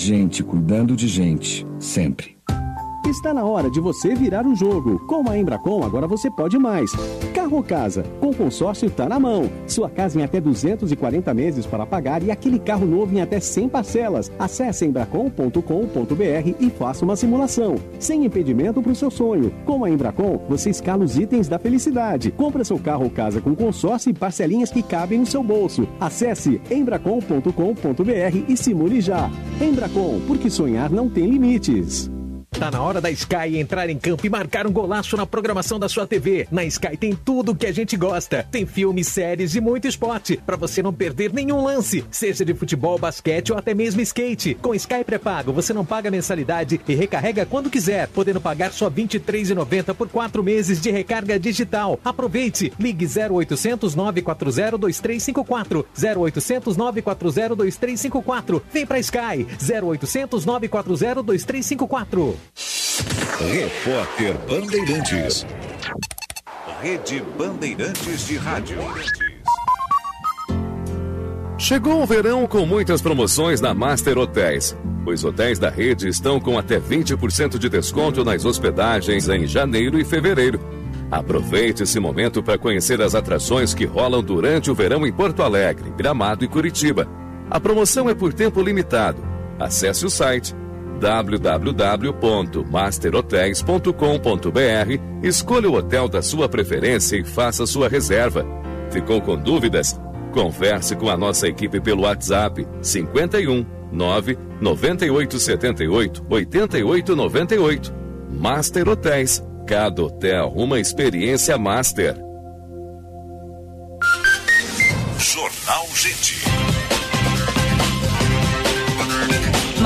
Gente cuidando de gente, sempre. Está na hora de você virar o jogo. Com a Embracon, agora você pode mais. Carro ou casa? Com consórcio está na mão. Sua casa em até 240 meses para pagar e aquele carro novo em até 100 parcelas. Acesse embracon.com.br e faça uma simulação. Sem impedimento para o seu sonho. Com a Embracon, você escala os itens da felicidade. Compra seu carro ou casa com consórcio e parcelinhas que cabem no seu bolso. Acesse embracon.com.br e simule já. Embracon, porque sonhar não tem limites. Tá na hora da Sky entrar em campo e marcar um golaço na programação da sua TV. Na Sky tem tudo que a gente gosta. Tem filmes, séries e muito esporte para você não perder nenhum lance, seja de futebol, basquete ou até mesmo skate. Com Sky pré-pago, você não paga mensalidade e recarrega quando quiser, podendo pagar só R$ 23,90 por quatro meses de recarga digital. Aproveite. Ligue 0800 940 2354 0800 940 2354. Vem pra Sky 0800 940 2354. Repórter Bandeirantes. Rede Bandeirantes de Rádio. Chegou o verão com muitas promoções na Master Hotéis. Os hotéis da rede estão com até 20% de desconto nas hospedagens em janeiro e fevereiro. Aproveite esse momento para conhecer as atrações que rolam durante o verão em Porto Alegre, Gramado e Curitiba. A promoção é por tempo limitado. Acesse o site www.masterhotels.com.br, escolha o hotel da sua preferência e faça sua reserva. Ficou com dúvidas? Converse com a nossa equipe pelo WhatsApp 51 9 98 78 88 98. Master Hotéis. Cada hotel uma experiência master. Jornal Gente.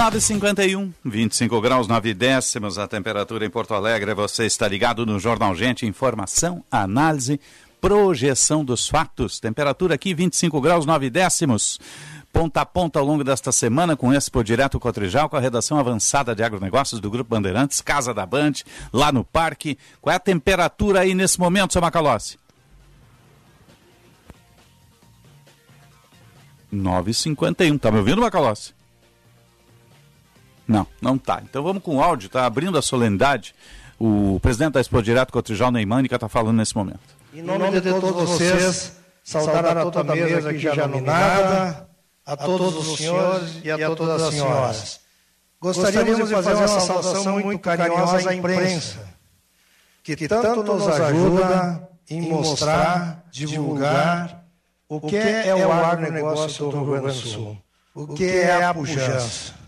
951, 25 graus, 9 décimos a temperatura em Porto Alegre. Você está ligado no Jornal Gente. Informação, análise, projeção dos fatos. Temperatura aqui 25 graus, 9 décimos. Ponta a ponta ao longo desta semana com Expo Direto Cotrijal, com a redação avançada de agronegócios do Grupo Bandeirantes, Casa da Band, lá no parque. Qual é a temperatura aí nesse momento, seu Macalossi? 9,51. Tá me ouvindo, Macalossi? Não, não tá. Então vamos com o áudio, tá abrindo a solenidade. O presidente da Expo Direto Cotrijal, Neymânica, está falando nesse momento. Em nome de todos vocês, saudar a toda a mesa aqui já nominada, a todos os senhores e a todas as senhoras. Gostaríamos de fazer uma saudação muito carinhosa à imprensa, que tanto nos ajuda em mostrar, divulgar o que é o agronegócio do Rio Grande do Sul, o que é a pujança.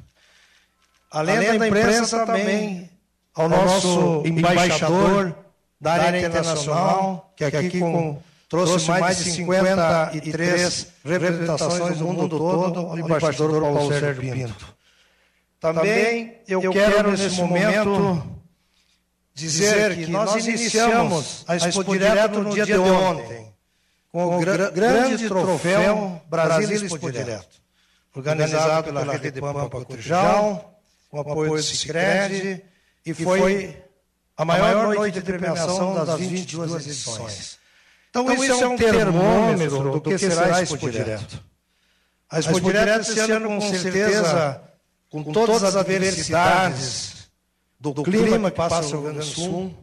Além da imprensa, também. ao nosso embaixador da área internacional, que aqui com, trouxe mais de 53 representações do mundo todo, o embaixador Paulo Sérgio Pinto. Também eu quero, nesse momento, dizer que nós iniciamos a Expo Direto no dia de ontem, com o grande troféu Brasil Expo Direto, organizado pela Rede de Pampa Cotrijal, com apoio do Cicred, e foi a maior noite de premiação das 22 edições. Então, isso é um termômetro do que será a Expo Direto. A Expo Direto esse ano, com certeza, com todas as adversidades do clima que passa o Rio Grande do Sul,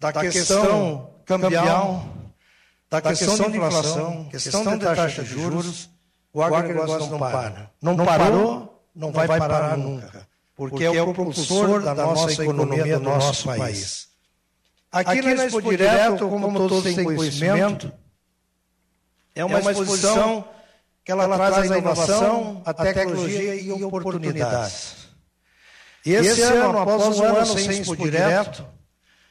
da questão cambial, da questão de inflação, questão de taxa de juros, o agronegócio não para. Não parou, não vai parar nunca porque é o propulsor da nossa economia do nosso país. Aqui na Expo Direto, como todos têm conhecimento, é uma exposição que ela traz a inovação, a tecnologia e oportunidades. Esse ano, após um ano sem Expo Direto,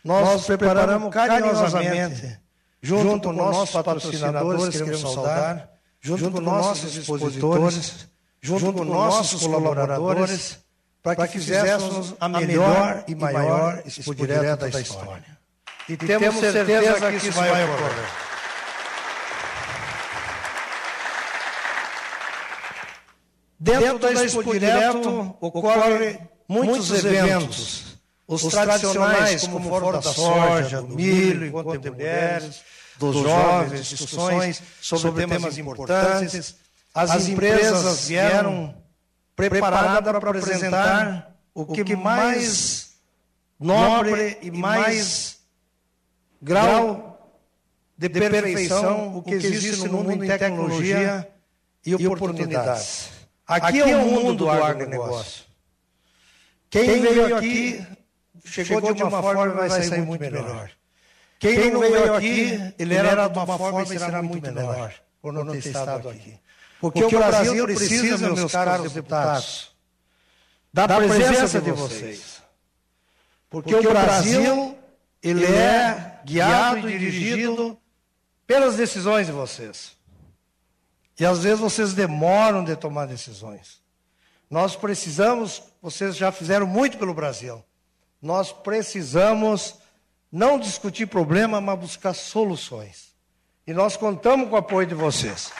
nós preparamos carinhosamente, junto com nossos patrocinadores, queremos saudar, junto com nossos expositores, junto com nossos colaboradores, para que fizéssemos a melhor e maior Expo Direto da história. E temos certeza que isso vai ocorrer. Dentro da Expo Direto ocorrem muitos eventos, os tradicionais, como o Fórum da Soja, do Milho, Enquanto Mulheres, dos jovens, discussões sobre temas importantes. As empresas vieram preparada para apresentar o que mais nobre e mais grau de perfeição o que existe no mundo em tecnologia e oportunidades. Aqui é o mundo do agronegócio. Quem veio aqui chegou de uma forma e vai sair muito melhor. Quem não veio aqui, ele era de uma forma e será muito melhor por não ter estado aqui. Porque, Porque o Brasil precisa, meus caros deputados, da presença de vocês. Porque, Porque o Brasil, ele é guiado e dirigido pelas decisões de vocês. E às vezes vocês demoram de tomar decisões. Nós precisamos, vocês já fizeram muito pelo Brasil. Nós precisamos não discutir problema, mas buscar soluções. E nós contamos com o apoio de vocês.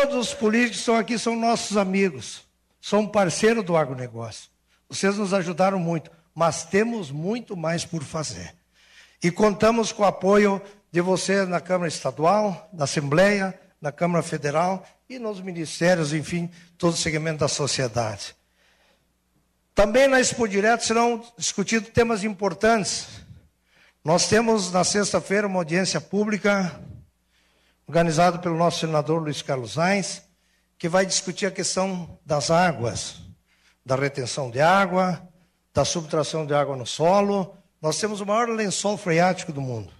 Todos os políticos que estão aqui são nossos amigos, são parceiros do agronegócio. Vocês nos ajudaram muito, mas temos muito mais por fazer. E contamos com o apoio de vocês na Câmara Estadual, na Assembleia, na Câmara Federal e nos ministérios, enfim, todo o segmento da sociedade. Também na Expo Direto serão discutidos temas importantes. Nós temos na sexta-feira uma audiência pública organizada pelo nosso senador Luiz Carlos Reis, que vai discutir a questão das águas, da retenção de água, da subtração de água no solo nós temos o maior lençol freático do mundo.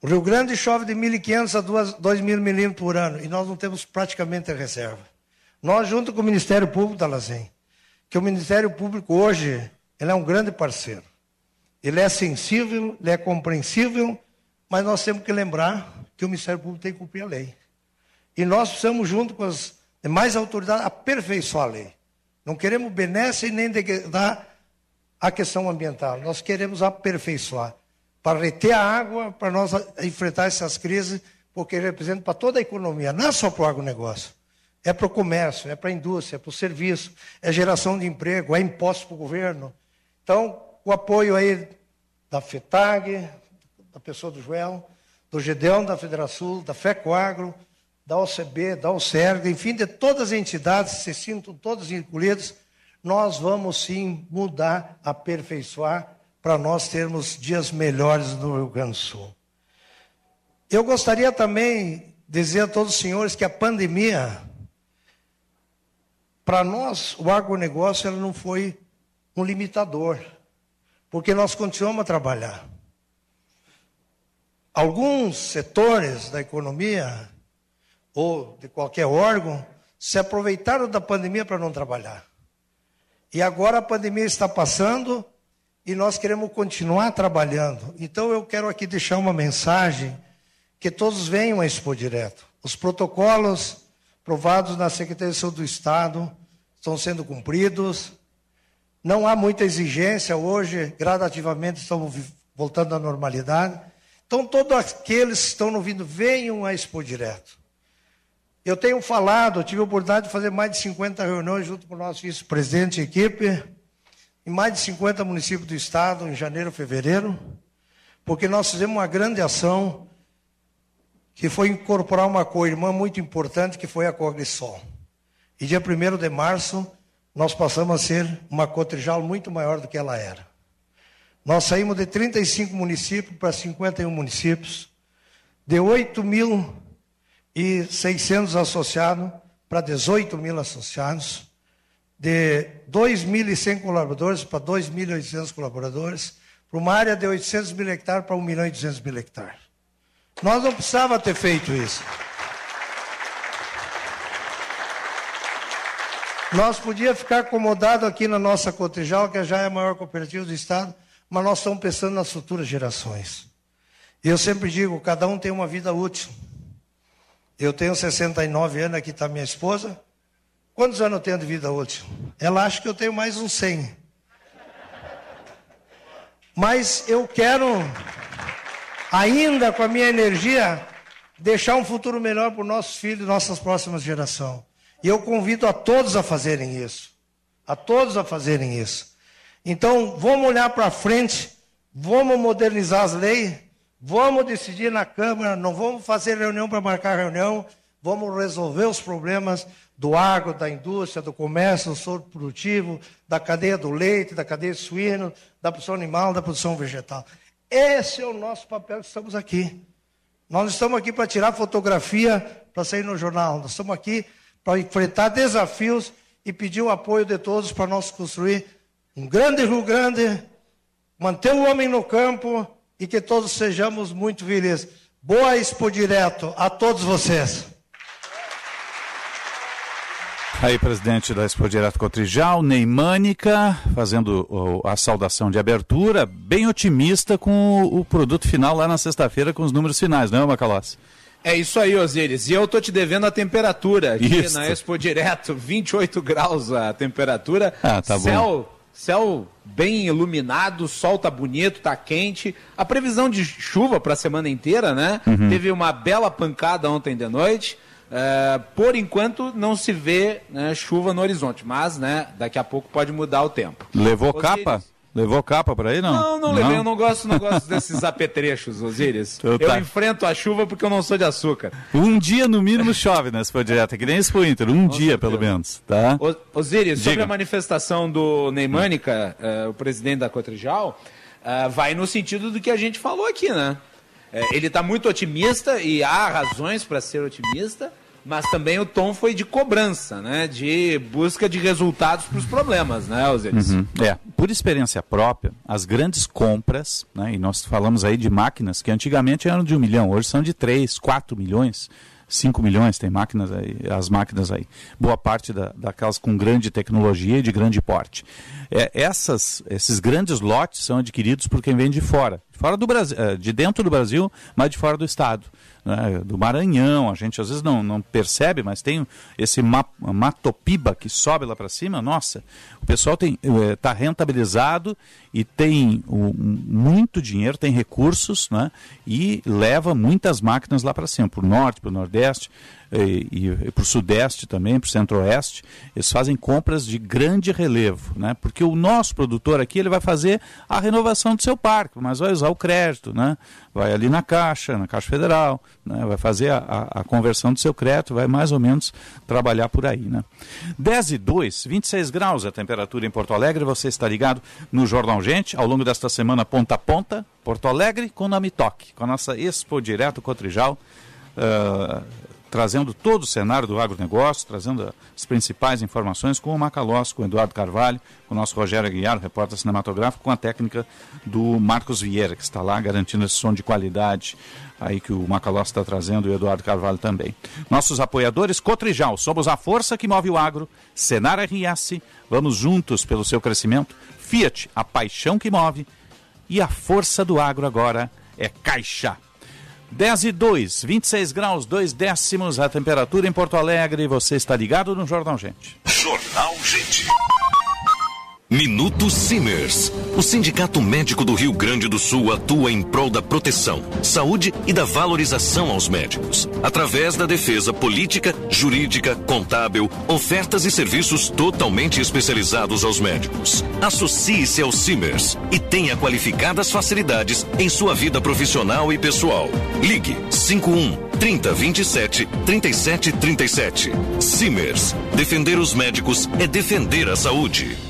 O Rio Grande chove de 1.500 a 2.000 milímetros por ano e nós não temos praticamente reserva. Nós, junto com o Ministério Público da Lazem, que o Ministério Público hoje ele é um grande parceiro. Ele é sensível, ele é compreensível, mas nós temos que lembrar que o Ministério Público tem que cumprir a lei. E nós precisamos, junto com as demais autoridades, aperfeiçoar a lei. Não queremos benesse nem dar a questão ambiental. Nós queremos aperfeiçoar para reter a água, para nós enfrentar essas crises, porque representa para toda a economia, não é só para o agronegócio. É para o comércio, é para a indústria, é para o serviço, é geração de emprego, é imposto para o governo. Então, o apoio aí da FETAG, da pessoa do Joel, do Gedeão, da Federação, da FECOAGRO, da OCB, da OCERG, enfim, de todas as entidades, se sintam todas incluídas, nós vamos sim mudar, aperfeiçoar, para nós termos dias melhores no Rio Grande do Sul. Eu gostaria também dizer a todos os senhores que a pandemia, para nós, o agronegócio, ela não foi um limitador, porque nós continuamos a trabalhar. Alguns setores da economia, ou de qualquer órgão, se aproveitaram da pandemia para não trabalhar. E agora a pandemia está passando e nós queremos continuar trabalhando. Então eu quero aqui deixar uma mensagem que todos venham a expor direto. Os protocolos provados na Secretaria de Saúde do Estado estão sendo cumpridos. Não há muita exigência hoje, gradativamente estamos voltando à normalidade. Então, todos aqueles que estão ouvindo, venham a expor direto. Eu tenho falado, tive a oportunidade de fazer mais de 50 reuniões junto com o nosso vice-presidente e equipe, em mais de 50 municípios do estado, em janeiro, fevereiro, porque nós fizemos uma grande ação que foi incorporar uma co-irmã muito importante, que foi a Cogrisol. E dia 1 de março, nós passamos a ser uma cotrijal muito maior do que ela era. Nós saímos de 35 municípios para 51 municípios, de 8 mil e 600 associados para 18 mil associados, de 2.100 colaboradores para 2.800 colaboradores, para uma área de 800 mil hectares para 1 milhão e 200 mil hectares. Nós não precisávamos ter feito isso. Nós podíamos ficar acomodados aqui na nossa Cotejal, que já é a maior cooperativa do Estado, mas nós estamos pensando nas futuras gerações. E eu sempre digo, cada um tem uma vida útil. Eu tenho 69 anos, aqui está minha esposa. Quantos anos eu tenho de vida útil? Ela acha que eu tenho mais uns 100. Mas eu quero, ainda com a minha energia, deixar um futuro melhor para os nossos filhos e nossas próximas gerações. E eu convido a todos a fazerem isso. A todos a fazerem isso. Então, vamos olhar para frente, vamos modernizar as leis Vamos decidir na Câmara, não vamos fazer reunião para marcar reunião, vamos resolver os problemas do agro, da indústria, do comércio, do soro produtivo, da cadeia do leite, da cadeia suíno, da produção animal, da produção vegetal. Esse é o nosso papel, estamos aqui. Nós não estamos aqui para tirar fotografia para sair no jornal, nós estamos aqui para enfrentar desafios e pedir o apoio de todos para nós construir um grande Rio Grande, manter o homem no campo, e que todos sejamos muito felizes. Boa Expo Direto a todos vocês. Aí, presidente da Expo Direto Cotrijal, Neimânica, fazendo a saudação de abertura, bem otimista com o, produto final lá na sexta-feira, com os números finais, não é, Macalossi? É isso aí, Osiris. E eu tô te devendo a temperatura aqui Isso. na Expo Direto, 28 graus a temperatura. Ah, tá bom. Céu, bem iluminado, sol tá bonito, tá quente. A previsão de chuva para a semana inteira, né? Uhum. Teve uma bela pancada ontem de noite. É, por enquanto não se vê né, chuva no horizonte, mas né, daqui a pouco pode mudar o tempo. Levou capa? Levou capa por aí, não? Não, não levei, eu não gosto, não gosto desses [LAUGHS] apetrechos, Osiris. Então Eu tá. enfrento a chuva porque eu não sou de açúcar. Um dia no mínimo chove na Expo Direto, que nem Expo Inter, um dia pelo menos, tá? Ô, Osiris, sobre a manifestação do Neymânica, eh, o presidente da Cotrijal, eh, vai no sentido do que a gente falou aqui, né? Eh, ele está muito otimista e há razões para ser otimista, mas também o tom foi de cobrança, né? De busca de resultados para os problemas, né, Osiris? Uhum. É, por experiência própria, as grandes compras, né, e nós falamos aí de máquinas que antigamente eram de um milhão, hoje são de 3, 4 milhões, 5 milhões, tem máquinas aí, as máquinas aí. Boa parte da, daquelas com grande tecnologia e de grande porte. É, essas, esses grandes lotes são adquiridos por quem vem de fora. Fora do Brasil, eh, de dentro do Brasil, mas de fora do estado. né, do Maranhão, a gente às vezes não, não percebe, mas tem esse ma matopiba que sobe lá para cima, nossa, o pessoal está rentabilizado e tem um, muito dinheiro, tem recursos, né, e leva muitas máquinas lá para cima, para o norte, para o nordeste, e, e, para o sudeste também, para o centro-oeste, eles fazem compras de grande relevo, né? Porque o nosso produtor aqui ele vai fazer a renovação do seu parque, mas vai usar o crédito, né? Vai ali na Caixa, na Caixa Federal, né? vai fazer a, a, a conversão do seu crédito, vai mais ou menos trabalhar por aí, né? 10 e 2, 26 graus a temperatura em Porto Alegre, você está ligado no Jornal Gente, ao longo desta semana ponta a ponta, Porto Alegre com Nami Toque, com a nossa Expo Direto Cotrijal, uh, trazendo todo o cenário do agronegócio, trazendo as principais informações com o Macalós, com o Eduardo Carvalho, com o nosso Rogério Aguiar, repórter cinematográfico, com a técnica do Marcos Vieira, que está lá garantindo esse som de qualidade aí que o Macalós está trazendo e o Eduardo Carvalho também. Nossos apoiadores, Cotrijal, somos a força que move o agro, Senar RS, vamos juntos pelo seu crescimento, Fiat, a paixão que move, e a força do agro agora é Caixa. 10 e 2, 26 graus, 2 décimos a temperatura em Porto Alegre. Você está ligado no Jornal Gente. Jornal Gente. Minuto Simers. O Sindicato Médico do Rio Grande do Sul atua em prol da proteção, saúde e da valorização aos médicos, através da defesa política, jurídica, contábil, ofertas e serviços totalmente especializados aos médicos. Associe-se ao Simers e tenha qualificadas facilidades em sua vida profissional e pessoal. Ligue 51 30 27 37 37. Simers. Defender os médicos é defender a saúde.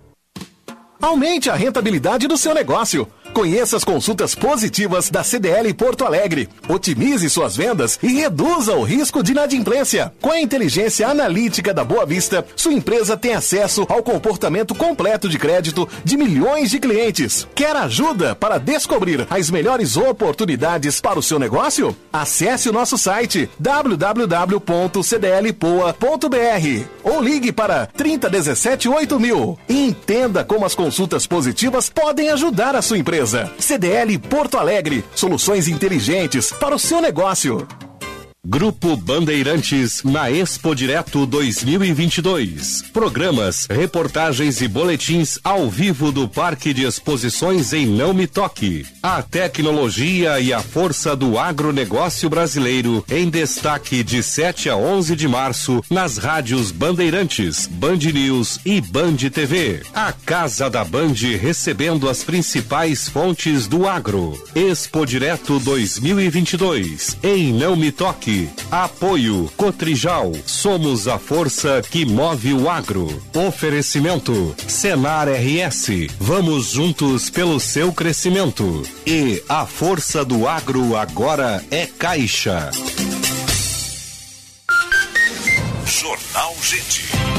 Aumente a rentabilidade do seu negócio. Conheça as consultas positivas da CDL Porto Alegre. Otimize suas vendas e reduza o risco de inadimplência. Com a inteligência analítica da Boa Vista, sua empresa tem acesso ao comportamento completo de crédito de milhões de clientes. Quer ajuda para descobrir as melhores oportunidades para o seu negócio? Acesse o nosso site www.cdlpoa.br ou ligue para 3017 8000 e entenda como as consultas positivas podem ajudar a sua empresa. CDL Porto Alegre, soluções inteligentes para o seu negócio. Grupo Bandeirantes na Expo Direto 2022. Programas, reportagens e boletins ao vivo do Parque de Exposições em Não Me Toque. A tecnologia e a força do agronegócio brasileiro em destaque de 7 a 11 de março nas rádios Bandeirantes, Band News e Band TV. A Casa da Band recebendo as principais fontes do agro. Expo Direto 2022 em Não Me Toque. Apoio Cotrijal. Somos a força que move o agro. Oferecimento Senar RS. Vamos juntos pelo seu crescimento. E a força do agro agora é Caixa. Jornal Gente.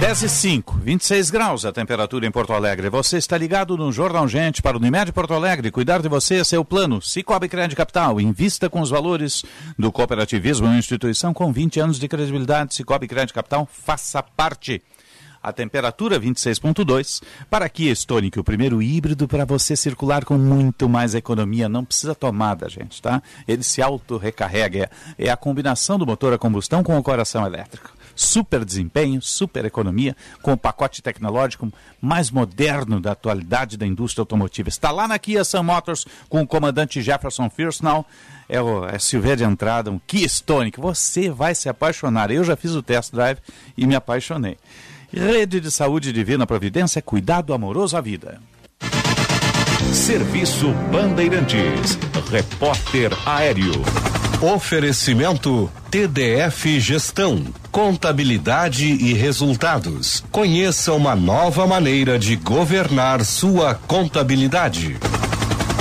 10 e 5, 26 graus a temperatura em Porto Alegre. Você está ligado no Jornal Gente para o Unimed Porto Alegre. Cuidar de você é seu plano. Cicobi Crédito Capital. Invista com os valores do cooperativismo. Uma instituição com 20 anos de credibilidade. Cicobi Crédito Capital. Faça parte. A temperatura 26.2. Para Kia Stonic, o primeiro híbrido para você circular com muito mais economia. Não precisa tomada, gente, tá? Ele se auto-recarrega. É a combinação do motor a combustão com o coração elétrico super desempenho, super economia, com o pacote tecnológico mais moderno da atualidade da indústria automotiva. Está lá na Kia Sun Motors com o comandante Jefferson Firstnall. É o SUV de entrada, um Kia Stonic. Você vai se apaixonar. Eu já fiz o test drive e me apaixonei. Rede de Saúde Divina Providência, cuidado amoroso à vida. Serviço Bandeirantes. Repórter Aéreo. Oferecimento TDF Gestão, Contabilidade e Resultados. Conheça uma nova maneira de governar sua contabilidade.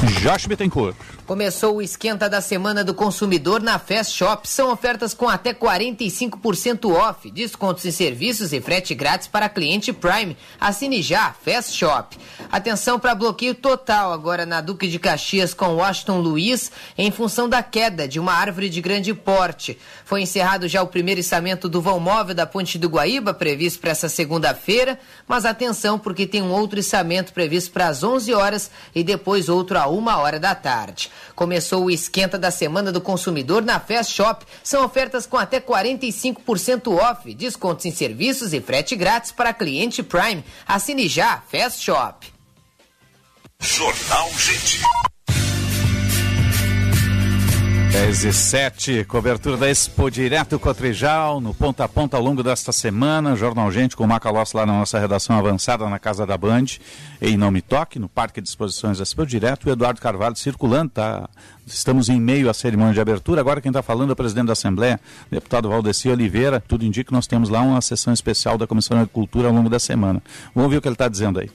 Josh Bittencourt. Começou o esquenta da semana do consumidor na Fast Shop. São ofertas com até 45% off, descontos em serviços e frete grátis para cliente Prime. Assine já, Fast Shop. Atenção para bloqueio total agora na Duque de Caxias com Washington Luiz, em função da queda de uma árvore de grande porte. Foi encerrado já o primeiro içamento do vão móvel da Ponte do Guaíba, previsto para essa segunda-feira, mas atenção porque tem um outro içamento previsto para as 11 horas e depois outro a uma hora da tarde. Começou o esquenta da semana do consumidor na Fast Shop. São ofertas com até 45% off, descontos em serviços e frete grátis para cliente Prime. Assine já Fast Shop. Jornal Gente. 10 e 7, cobertura da Expo Direto Cotrijal, no ponta a ponta ao longo desta semana. Jornal Gente com o Macalós lá na nossa redação avançada na Casa da Band, em Não Me Toque, no Parque de Exposições da Expo Direto. O Eduardo Carvalho circulando, tá? Estamos em meio à cerimônia de abertura. Agora quem está falando é o presidente da Assembleia, deputado Valdeci Oliveira. Tudo indica que nós temos lá uma sessão especial da Comissão de Agricultura ao longo da semana. Vamos ouvir o que ele está dizendo aí.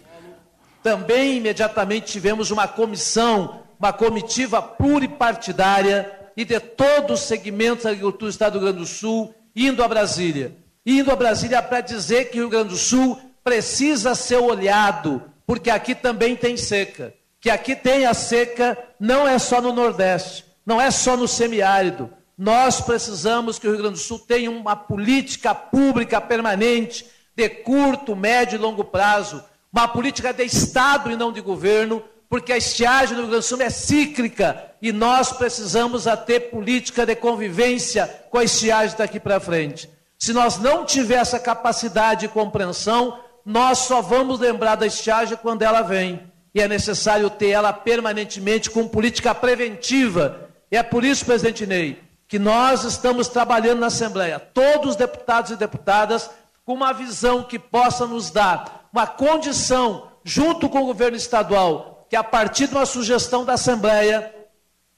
Também imediatamente tivemos uma comissão, uma comitiva pluripartidária e de todos os segmentos da agricultura do Estado do Rio Grande do Sul indo a Brasília. Indo a Brasília para dizer que o Rio Grande do Sul precisa ser olhado, porque aqui também tem seca. Que aqui tem a seca, não é só no Nordeste, não é só no semiárido. Nós precisamos que o Rio Grande do Sul tenha uma política pública permanente, de curto, médio e longo prazo, uma política de Estado e não de governo, porque a estiagem no Rio Grande do Sul é cíclica e nós precisamos a ter política de convivência com a estiagem daqui para frente. Se nós não tiver essa capacidade e compreensão, nós só vamos lembrar da estiagem quando ela vem. E é necessário ter ela permanentemente com política preventiva. E é por isso, presidente Ney, que nós estamos trabalhando na Assembleia, todos os deputados e deputadas, com uma visão que possa nos dar uma condição, junto com o governo estadual, que a partir de uma sugestão da Assembleia,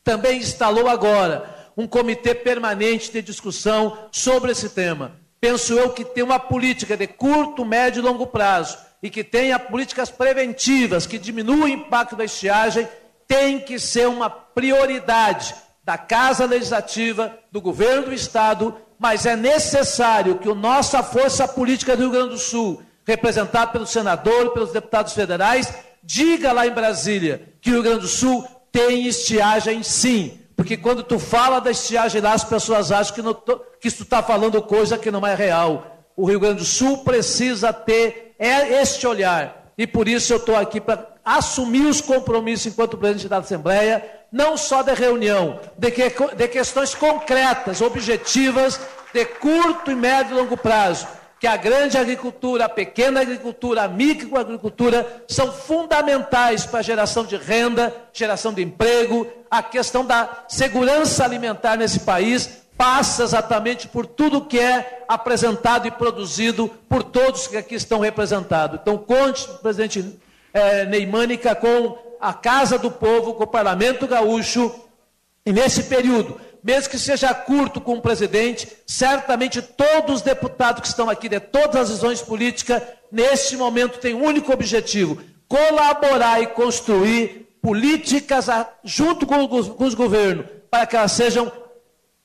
também instalou agora um comitê permanente de discussão sobre esse tema. Penso eu que tem uma política de curto, médio e longo prazo e que tenha políticas preventivas que diminuam o impacto da estiagem, tem que ser uma prioridade da Casa Legislativa, do governo do Estado, mas é necessário que a nossa força política do Rio Grande do Sul, representada pelo senador, pelos deputados federais, Diga lá em Brasília que o Rio Grande do Sul tem estiagem sim. Porque quando tu fala da estiagem lá, as pessoas acham que, não, que tu está falando coisa que não é real. O Rio Grande do Sul precisa ter é este olhar. E por isso eu estou aqui para assumir os compromissos enquanto presidente da Assembleia, não só da reunião, de, que, de questões concretas, objetivas, de curto e médio e longo prazo, que a grande agricultura, a pequena agricultura, a microagricultura são fundamentais para a geração de renda, geração de emprego, a questão da segurança alimentar nesse país passa exatamente por tudo que é apresentado e produzido por todos que aqui estão representados. Então, conte, presidente é, Neimânica, com a Casa do Povo, com o Parlamento Gaúcho, e nesse período, mesmo que seja curto com o presidente, certamente todos os deputados que estão aqui, de todas as visões políticas, neste momento têm um único objetivo: colaborar e construir políticas junto com os governos, para que elas sejam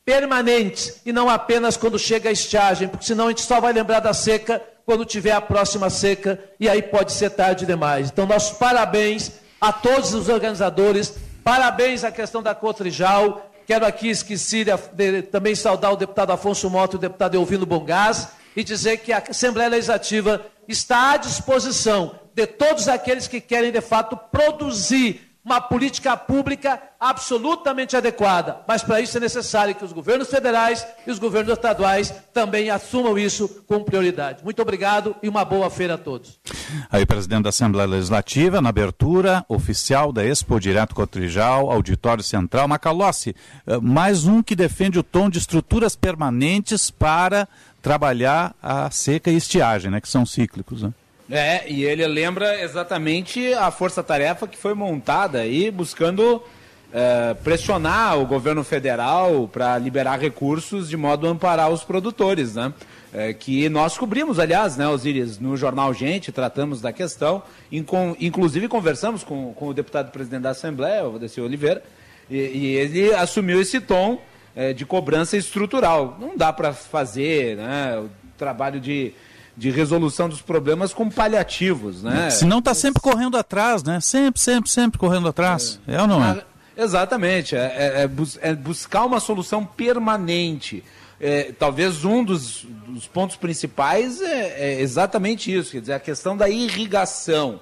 permanentes e não apenas quando chega a estiagem, porque senão a gente só vai lembrar da seca quando tiver a próxima seca e aí pode ser tarde demais. Então, nossos parabéns a todos os organizadores, parabéns à questão da Cotrijal. Quero aqui esqueci de, de, também saudar o deputado Afonso Mota e o deputado Elvino Bongás e dizer que a Assembleia Legislativa está à disposição de todos aqueles que querem, de fato, produzir uma política pública absolutamente adequada. Mas para isso é necessário que os governos federais e os governos estaduais também assumam isso com prioridade. Muito obrigado e uma boa feira a todos. Aí, presidente da Assembleia Legislativa, na abertura oficial da Expo Direto Cotrijal, Auditório Central, Macalossi, eh, mais um que defende o tom de estruturas permanentes para trabalhar a seca e estiagem, né, que são cíclicos. Né? É, e ele lembra exatamente a força-tarefa que foi montada aí, buscando é, pressionar o governo federal para liberar recursos de modo a amparar os produtores, né? É, que nós cobrimos, aliás, né, Osiris, no jornal Gente, tratamos da questão, inclusive conversamos com, com o deputado presidente da Assembleia, o Valdeci Oliveira, e, e, ele assumiu esse tom é, de cobrança estrutural. Não dá para fazer né, o trabalho de de resolução dos problemas com paliativos, né? Se não está sempre correndo atrás, né? Sempre, sempre, sempre correndo atrás. É, é ou não é? Ah, exatamente. É, é, é, é, buscar uma solução permanente. É, talvez um dos, dos pontos principais é, é, exatamente isso, quer dizer, a questão da irrigação.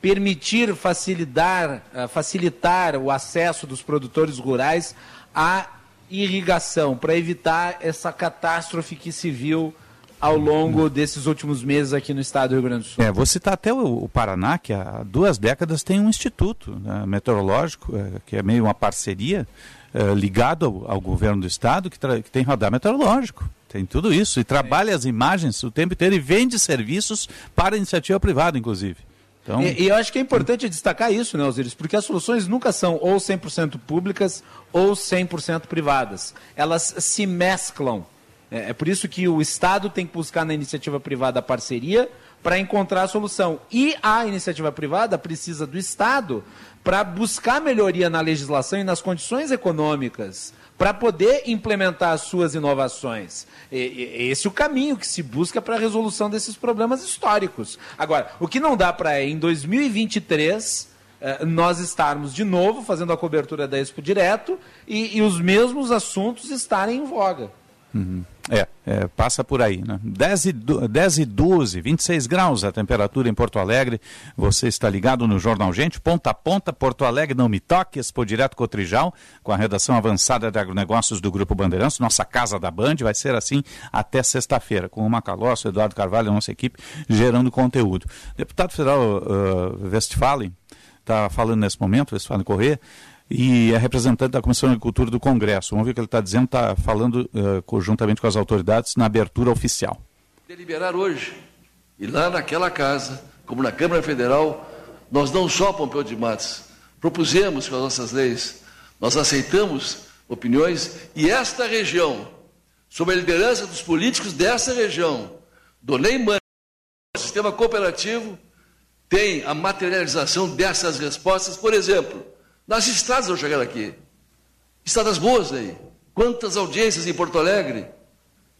permitir facilitar, facilitar o acesso dos produtores rurais à irrigação, para evitar essa catástrofe que se viu ao longo desses últimos meses aqui no estado do Rio Grande do Sul. É, vou citar até o, o Paraná, que há duas décadas tem um instituto né, meteorológico, é, que é meio uma parceria, é, ligado ao, ao, governo do estado, que, que, tem radar meteorológico. Tem tudo isso. E trabalha é. as imagens o tempo inteiro e vende serviços para a iniciativa privada, inclusive. Então... E, e, eu acho que é importante destacar isso, né, Osiris? Porque as soluções nunca são ou 100% públicas ou 100% privadas. Elas se mesclam. É, é por isso que o Estado tem que buscar na iniciativa privada a parceria para encontrar a solução. E a iniciativa privada precisa do Estado para buscar melhoria na legislação e nas condições econômicas para poder implementar as suas inovações. E, esse é o caminho que se busca para a resolução desses problemas históricos. Agora, o que não dá para é, em 2023, eh, nós estarmos de novo fazendo a cobertura da Expo Direto e, e os mesmos assuntos estarem em voga. Uhum. É, é, passa por aí, né? 10 e, 10 e 12, 26 graus a temperatura em Porto Alegre. Você está ligado no Jornal Gente, ponta a ponta, Porto Alegre, não me toque, Expo Direto Cotrijal, com a redação avançada de agronegócios do Grupo Bandeirantes, nossa casa da Band, vai ser assim até sexta-feira, com o Macalossi, Eduardo Carvalho, a nossa equipe, gerando conteúdo. Deputado Federal uh, Westphalen está falando nesse momento, Westphalen Corrêa, e é representante da Comissão de Agricultura do Congresso. Vamos ver o que ele está dizendo, está falando uh, conjuntamente com as autoridades na abertura oficial. Deliberar hoje, e lá naquela casa, como na Câmara Federal, nós não só, Pompeu de Matos, propusemos com as nossas leis, nós aceitamos opiniões e esta região, sob a liderança dos políticos dessa região, do Neymar, o sistema cooperativo, tem a materialização dessas respostas, por exemplo, nas estradas ao chegar aqui. Estradas boas aí. Quantas audiências em Porto Alegre?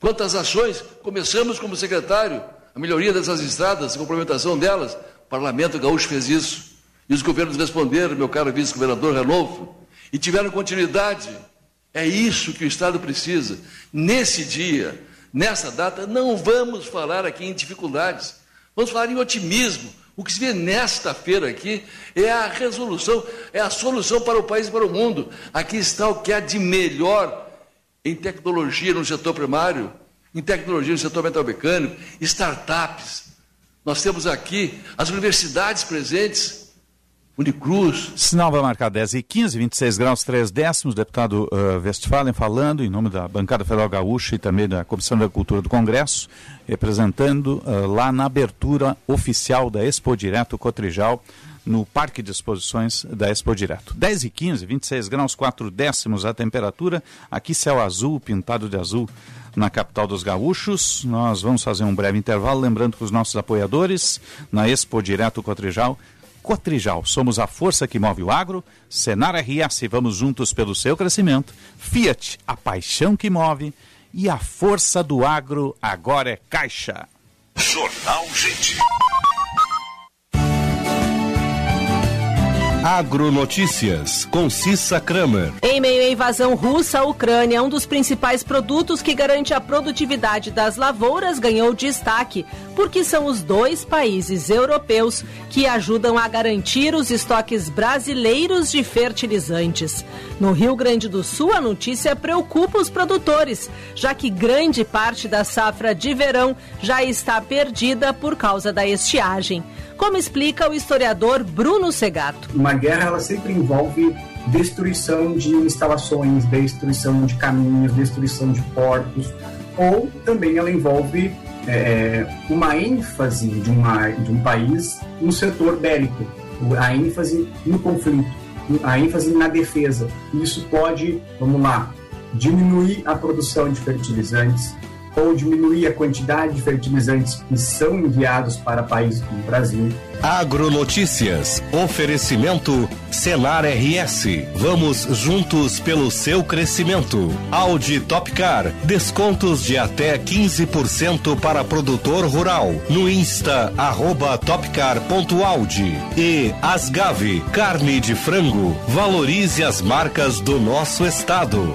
Quantas ações? Começamos como secretário a melhoria dessas estradas, a complementação delas. O Parlamento Gaúcho fez isso. E os governos responderam, meu caro vice-governador Ranolfo, e tiveram continuidade. É isso que o Estado precisa. Nesse dia, nessa data, não vamos falar aqui em dificuldades, vamos falar em otimismo, O que se vê nesta feira aqui é a resolução, é a solução para o país e para o mundo. Aqui está o que há de melhor em tecnologia no setor primário, em tecnologia no setor metalmecânico, startups. Nós temos aqui as universidades presentes, Unicruz. Sinal vai marcar 10 e 15, 26 graus 3 décimos. Deputado uh, Westphalen falando em nome da Bancada Federal Gaúcha e também da Comissão da Cultura do Congresso, representando uh, lá na abertura oficial da Expo Direto Cotrijal, no Parque de Exposições da Expo Direto. 10 e 15, 26 graus 4 décimos a temperatura. Aqui céu azul, pintado de azul na capital dos gaúchos. Nós vamos fazer um breve intervalo, lembrando que os nossos apoiadores na Expo Direto Cotrijal Cotrijal, somos a força que move o agro. Senar RS, vamos juntos pelo seu crescimento. Fiat, a paixão que move. E a força do agro agora é Caixa. Jornal Gente. Agronotícias, com Cissa Kramer. Em meio à invasão russa, a Ucrânia, um dos principais produtos que garante a produtividade das lavouras, ganhou destaque, porque são os dois países europeus que ajudam a garantir os estoques brasileiros de fertilizantes. No Rio Grande do Sul, a notícia preocupa os produtores, já que grande parte da safra de verão já está perdida por causa da estiagem como explica o historiador Bruno Segato. Uma guerra ela sempre envolve destruição de instalações, destruição de caminhos, destruição de portos, ou também ela envolve é, uma ênfase de, uma, de um país no setor bélico, a ênfase no conflito, a ênfase na defesa. Isso pode, vamos lá, diminuir a produção de fertilizantes, ou diminuir a quantidade de fertilizantes que são enviados para países como o Brasil. Agronotícias. Oferecimento Senar RS. Vamos juntos pelo seu crescimento. Audi Topcar. Descontos de até 15% para produtor rural. No Insta, arroba topcar.audi. E Asgave. Carne de frango. Valorize as marcas do nosso estado.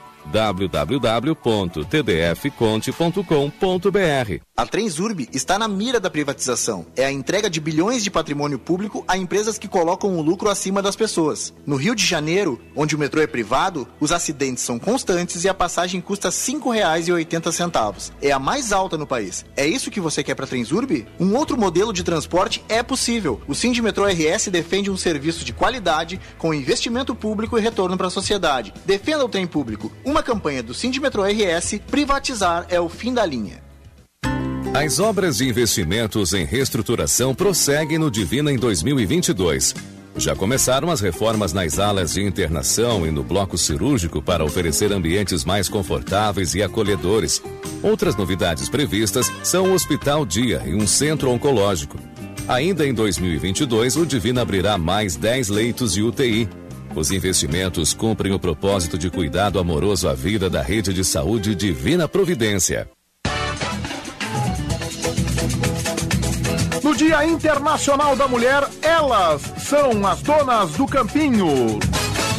www.tdfconte.com.br. A Transurb está na mira da privatização. É a entrega de bilhões de patrimônio público a empresas que colocam o lucro acima das pessoas. No Rio de Janeiro, onde o metrô é privado, os acidentes são constantes e a passagem custa R$ 5,80. É a mais alta no país. É isso que você quer para a Transurb? Um outro modelo de transporte é possível. O Metrô RS defende um serviço de qualidade com investimento público e retorno para a sociedade. Defenda o trem público. Uma campanha do Metrô RS, privatizar é o fim da linha. As obras de investimentos em reestruturação prosseguem no Divina em 2022. Já começaram as reformas nas alas de internação e no bloco cirúrgico para oferecer ambientes mais confortáveis e acolhedores. Outras novidades previstas são o Hospital Dia e um centro oncológico. Ainda em 2022, o Divina abrirá mais 10 leitos de UTI os investimentos cumprem o propósito de cuidado amoroso à vida da rede de saúde Divina Providência. No Dia Internacional da Mulher, elas são as donas do campinho.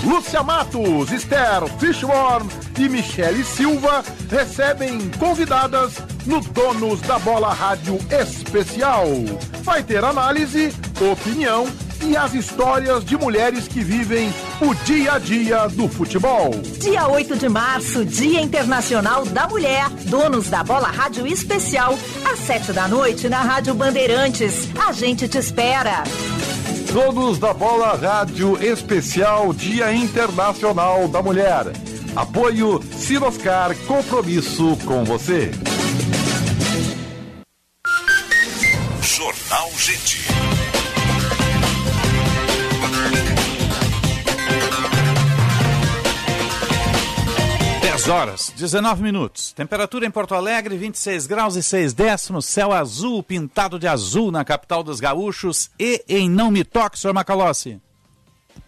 Lúcia Matos, Esther Fishborn e Michele Silva recebem convidadas no Donos da Bola Rádio Especial. Vai ter análise, opinião e as histórias de mulheres que vivem o dia a dia do futebol. Dia 8 de março, Dia Internacional da Mulher. Donos da Bola Rádio Especial, às 7 da noite na Rádio Bandeirantes. A gente te espera. Donos da Bola Rádio Especial Dia Internacional da Mulher. Apoio Sinoscar, compromisso com você. Jornal Gente. 10 10 horas, 19 minutos. Temperatura em Porto Alegre, 26 graus e 6 décimos. Céu azul, pintado de azul na capital dos gaúchos. E em Não Me Toque, senhor Macalossi.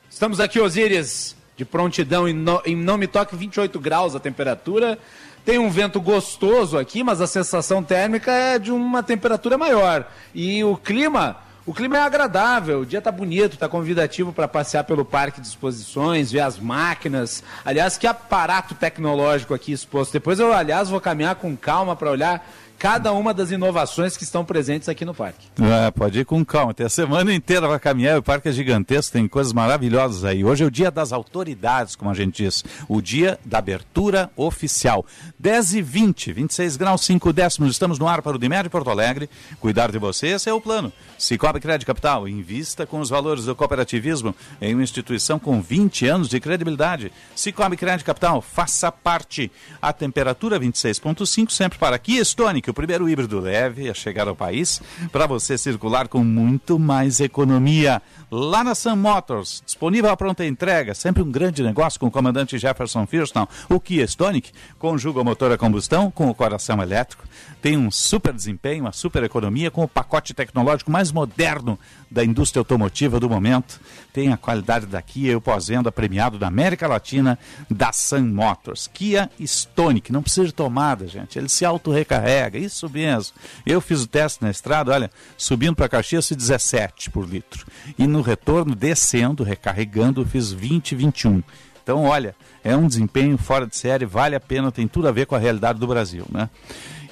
Estamos aqui, Osíris, de prontidão. Em, no, em Não Me Toque, 28 graus a temperatura. Tem um vento gostoso aqui, mas a sensação térmica é de uma temperatura maior. E o clima o clima é agradável, o dia tá bonito, tá convidativo para passear pelo parque de exposições, ver as máquinas. Aliás, que aparato tecnológico aqui exposto. Depois eu, aliás, vou caminhar com calma para olhar cada uma das inovações que estão presentes aqui no parque. É, pode ir com calma. Tem a semana inteira para caminhar. O parque é gigantesco, tem coisas maravilhosas aí. Hoje é o dia das autoridades, como a gente diz. O dia da abertura oficial. 10 e 20, 26 graus 5 décimos. Estamos no ar para o Dimédio Porto Alegre. Cuidar de você, esse é o plano. Cicobi Crédito Capital, invista com os valores do cooperativismo em uma instituição com 20 anos de credibilidade. Cicobi Crédito Capital, faça parte. A temperatura 26.5, sempre para aqui, Stonic, o primeiro híbrido leve a chegar ao país, para você circular com muito mais economia. Lá na Sun Motors, disponível a pronta entrega, sempre um grande negócio com o comandante Jefferson Firstone. O Kia Stonic conjuga o motor a combustão com o coração elétrico, tem um super desempenho, uma super economia com o pacote tecnológico mais moderno da indústria automotiva do momento. Tem a qualidade da Kia e o pós-venda premiado da América Latina da Sun Motors. Kia Stonic, não precisa de tomada, gente. Ele se auto-recarrega, isso mesmo. Eu fiz o teste na estrada, olha, subindo para Caxias, 17 por litro. E no retorno, descendo, recarregando, fiz 20, 21. Então, olha, é um desempenho fora de série, vale a pena, tem tudo a ver com a realidade do Brasil, né?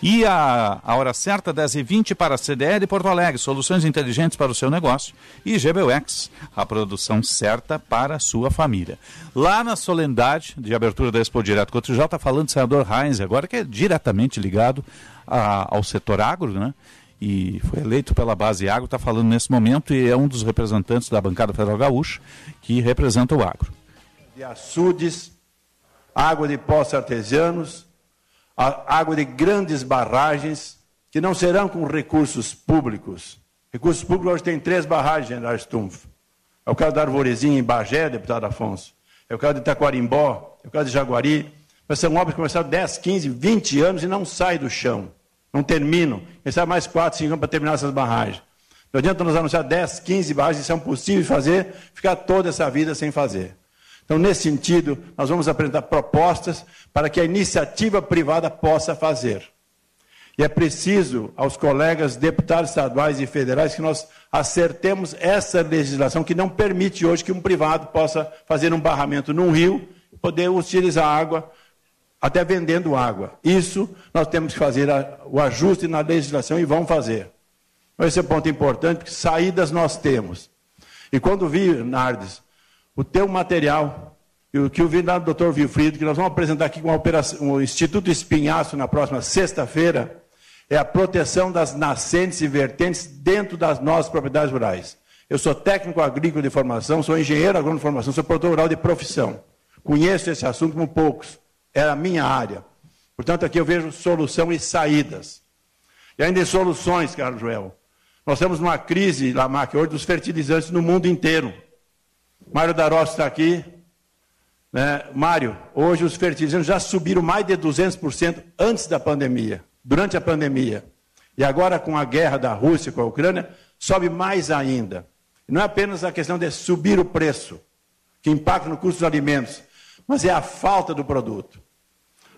E a, a hora certa, 10h20 para a CDL Porto Alegre, soluções inteligentes para o seu negócio. E GBUX, a produção certa para a sua família. Lá na solenidade de abertura da Expo Direto Cotrijal, está falando o senador Heinz agora, que é diretamente ligado a, ao setor agro, né? e foi eleito pela base agro, está falando nesse momento e é um dos representantes da bancada federal gaúcha que representa o agro. De açudes, água de poços artesianos, água de grandes barragens, que não serão com recursos públicos. Recursos públicos hoje tem três barragens, general Stumpf. É o caso da Arvorezinha em Bagé, deputado Afonso. É o caso de Itaquarimbó, é o caso de Jaguari. Mas são obras que começaram 10, 15, 20 anos e não saem do chão. Não terminam. Quem mais 4, 5 anos para terminar essas barragens. Não adianta nos anunciar 10, 15 barragens que são possíveis de fazer, ficar toda essa vida sem fazer. Então, nesse sentido, nós vamos apresentar propostas para que a iniciativa privada possa fazer. E é preciso aos colegas deputados estaduais e federais que nós acertemos essa legislação que não permite hoje que um privado possa fazer um barramento num rio poder utilizar água, até vendendo água. Isso nós temos que fazer o ajuste na legislação e vamos fazer. Esse é um ponto importante, porque saídas nós temos. E quando vi, Nardes, o teu material, o que eu vi lá do Dr. Wilfried, que nós vamos apresentar aqui com a o Instituto Espinhaço na próxima sexta-feira, é a proteção das nascentes e vertentes dentro das nossas propriedades rurais. Eu sou técnico agrícola de formação, sou engenheiro agrônomo de formação, sou produtor rural de profissão. Conheço esse assunto como poucos. É a minha área. Portanto, aqui eu vejo solução e saídas. E ainda em soluções, Carlos Joel. Nós temos uma crise, Lamac, hoje, dos fertilizantes no mundo inteiro. Mário Darossi está aqui. Né? Mário, hoje os fertilizantes já subiram mais de 200% antes da pandemia, durante a pandemia. E agora, com a guerra da Rússia com a Ucrânia, sobe mais ainda. Não é apenas a questão de subir o preço, que impacta no custo dos alimentos, mas é a falta do produto.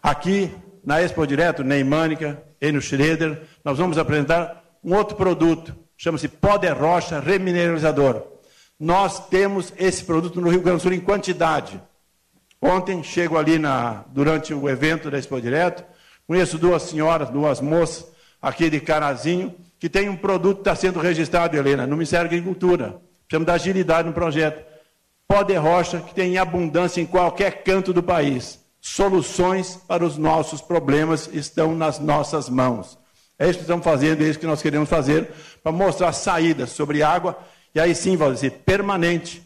Aqui, na Expo Direto, Neimânica e no Schroeder, nós vamos apresentar um outro produto, chama-se Poder Rocha Remineralizador. Nós temos esse produto no Rio Grande do Sul em quantidade. Ontem, chego ali na, durante o evento da Expo Direto, conheço duas senhoras, duas moças aqui de Carazinho, que tem um produto que está sendo registrado, Helena, no Ministério da Agricultura. Precisamos da agilidade no projeto. Poder Rocha, que tem abundância em qualquer canto do país. Soluções para os nossos problemas estão nas nossas mãos. É isso que estamos fazendo, é isso que nós queremos fazer, para mostrar saídas sobre água e aí sim, Valdeci, permanente.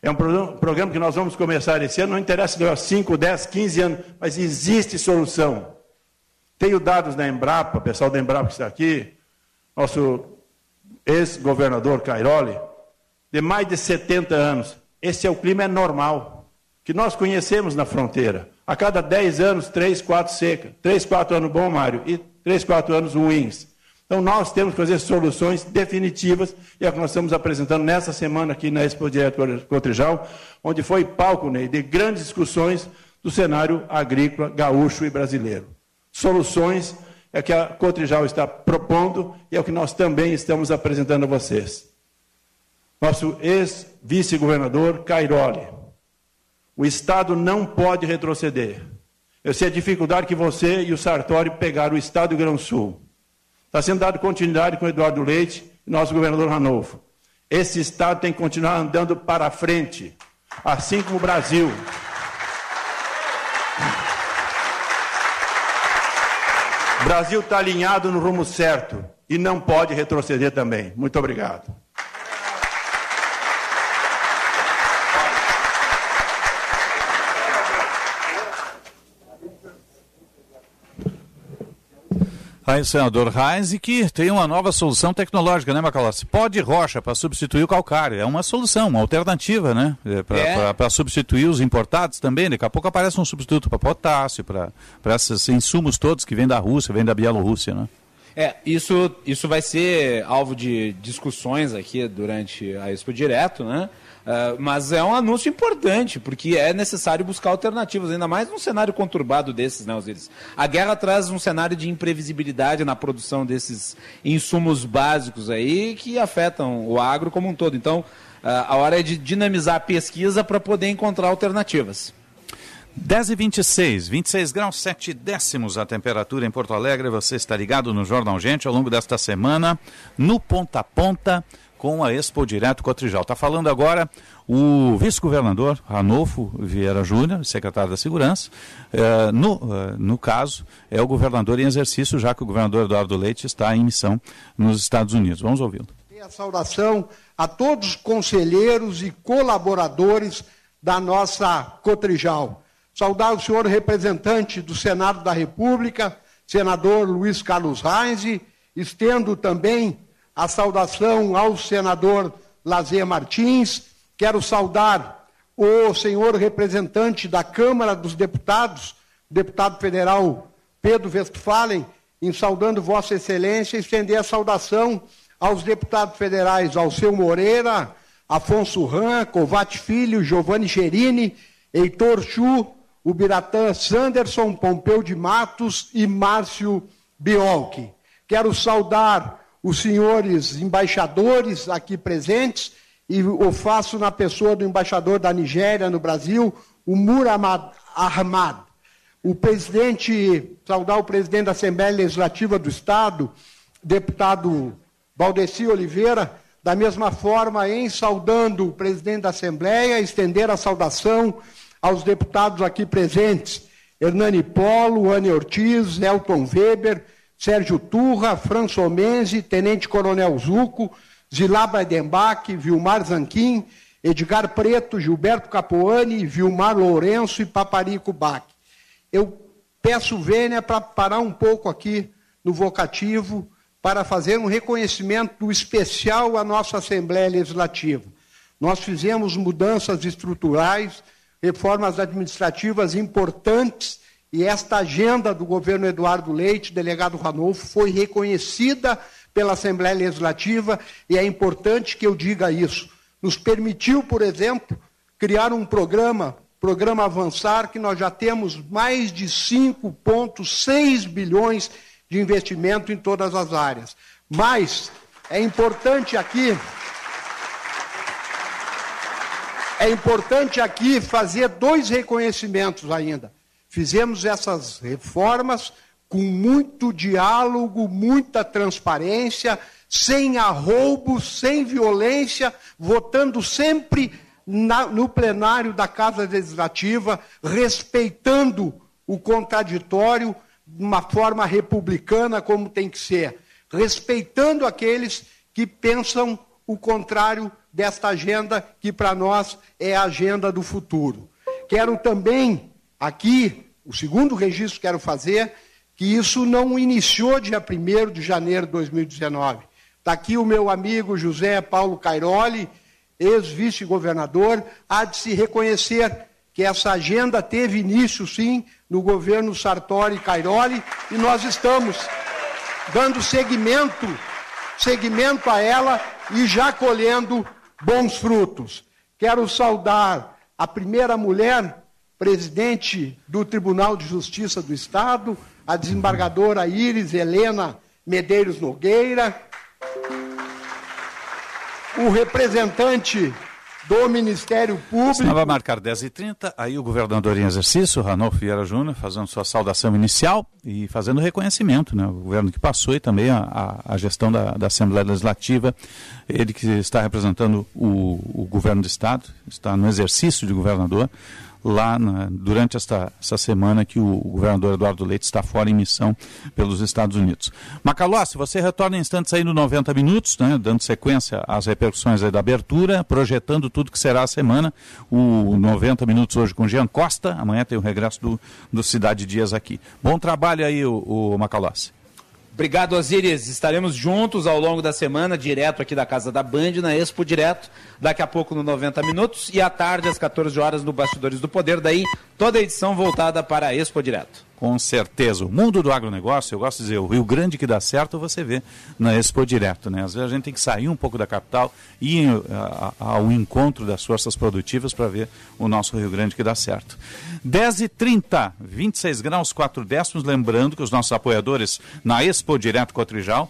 É um programa que nós vamos começar esse ano, não interessa se 5, 10, 15 anos, mas existe solução. Tenho dados da Embrapa, pessoal da Embrapa que está aqui, nosso ex-governador Cairoli, de mais de 70 anos. Esse é o clima é normal. que nós conhecemos na fronteira. A cada 10 anos, 3, 4 seca. 3, 4 anos bom, Mário, e 3, 4 anos ruins. Então nós temos que fazer soluções definitivas, e é o que nós estamos apresentando nessa semana aqui na Expo Direto Cotrijal, onde foi palco Ney, de grandes discussões do cenário agrícola gaúcho e brasileiro. Soluções é que a Cotrijal está propondo e é o que nós também estamos apresentando a vocês. Nosso ex-vice-governador Cairoli. O Estado não pode retroceder. Eu sei a dificuldade que você e o Sartori pegaram o Estado do Rio Grande do Sul. Está sendo dado continuidade com o Eduardo Leite e nosso governador Ranolfo. Esse Estado tem que continuar andando para frente, assim como o Brasil. O Brasil está alinhado no rumo certo e não pode retroceder também. Muito obrigado. Aí, senador Reis, que tem uma nova solução tecnológica, né, Macalossi? Pó de rocha para substituir o calcário. É uma solução, uma alternativa, né? É, para é. substituir os importados também. Daqui a pouco aparece um substituto para potássio, para esses insumos todos que vêm da Rússia, vêm da Bielorrússia, né? É, isso, isso vai ser alvo de discussões aqui durante a Expo Direto, né? Uh, mas é um anúncio importante, porque é necessário buscar alternativas, ainda mais num cenário conturbado desses, né, Osiris? A guerra traz um cenário de imprevisibilidade na produção desses insumos básicos aí que afetam o agro como um todo. Então, uh, a hora é de dinamizar a pesquisa para poder encontrar alternativas. 10 e 26, 26 graus 7 décimos a temperatura em Porto Alegre. Você está ligado no Jornal Gente ao longo desta semana, no Ponta a Ponta com a Expo Direto Cotrijal. Está falando agora o vice-governador Ranolfo Vieira Júnior, secretário da Segurança. É, no, é, no caso, é o governador em exercício, já que o governador Eduardo Leite está em missão nos Estados Unidos. Vamos ouvi-lo. A saudação a todos os conselheiros e colaboradores da nossa Cotrijal. Saudar o senhor representante do Senado da República, senador Luiz Carlos Reis, estendo também a saudação ao senador Lazer Martins. Quero saudar o senhor representante da Câmara dos Deputados, deputado federal Pedro Westphalen, em saudando Vossa Excelência, estender a saudação aos deputados federais Alceu Moreira, Afonso Ram, Covate Filho, Giovanni Gerini, Heitor Chu, Ubiratã Sanderson, Pompeu de Matos e Márcio Biolchi. Quero saudar os senhores embaixadores aqui presentes, e o faço na pessoa do embaixador da Nigéria no Brasil, o Muhammad Ahmad. O presidente, saudar o presidente da Assembleia Legislativa do Estado, deputado Valdeci Oliveira, da mesma forma, em saudando o presidente da Assembleia, estender a saudação aos deputados aqui presentes, Hernani Polo, Anne Ortiz, Elton Weber, Sérgio Turra, Franço Menzi, Tenente Coronel Zuco, Zilá Breidenbach, Vilmar Zanquim, Edgar Preto, Gilberto Capoani, Vilmar Lourenço e Paparico Bach. Eu peço vênia para parar um pouco aqui no vocativo para fazer um reconhecimento especial à nossa Assembleia Legislativa. Nós fizemos mudanças estruturais, reformas administrativas importantes e esta agenda do governo Eduardo Leite, delegado Ranolfo, foi reconhecida pela Assembleia Legislativa e é importante que eu diga isso. Nos permitiu, por exemplo, criar um programa, programa Avançar, que nós já temos mais de 5,6 bilhões de investimento em todas as áreas. Mas é importante aqui. É importante aqui fazer dois reconhecimentos ainda. Fizemos essas reformas com muito diálogo, muita transparência, sem arroubo, sem violência, votando sempre na, no plenário da Casa Legislativa, respeitando o contraditório de uma forma republicana, como tem que ser, respeitando aqueles que pensam o contrário desta agenda, que para nós é a agenda do futuro. Quero também Aqui, o segundo registro que quero fazer, que isso não iniciou dia 1 de janeiro de 2019. Está aqui o meu amigo José Paulo Cairoli, ex-vice-governador, há de se reconhecer que essa agenda teve início, sim, no governo Sartori Cairoli, e nós estamos dando seguimento, seguimento a ela e já colhendo bons frutos. Quero saudar a primeira mulher presidente do Tribunal de Justiça do Estado, a desembargadora Iris Helena Medeiros Nogueira, o representante do Ministério Público. Estava a marcar 10h30, aí o governador em exercício, Ranolfo Vieira Júnior, fazendo sua saudação inicial e fazendo reconhecimento, né? O governo que passou e também a, a, gestão da, da, Assembleia Legislativa. Ele que está representando o, o governo do Estado, está no exercício de governador lá na, durante esta, esta semana que o, o, governador Eduardo Leite está fora em missão pelos Estados Unidos. Macalossi, você retorna em instantes aí no 90 minutos, né, dando sequência às repercussões da abertura, projetando tudo que será a semana. O 90 minutos hoje com Jean Costa, amanhã tem o regresso do, do Cidade Dias aqui. Bom trabalho aí, o, o Macalossi. Obrigado, Osiris. Estaremos juntos ao longo da semana, direto aqui da Casa da Band, na Expo Direto, daqui a pouco no 90 Minutos, e à tarde, às 14 horas, no Bastidores do Poder. Daí, toda a edição voltada para a Expo Direto. Com certeza. O mundo do agronegócio, eu gosto de dizer, o Rio Grande que dá certo, você vê na Expo Direto. Né? Às vezes a gente tem que sair um pouco da capital e ir ao encontro das forças produtivas para ver o nosso Rio Grande que dá certo. 10h30, 26 graus, 4 décimos. Lembrando que os nossos apoiadores na Expo Direto Cotrijal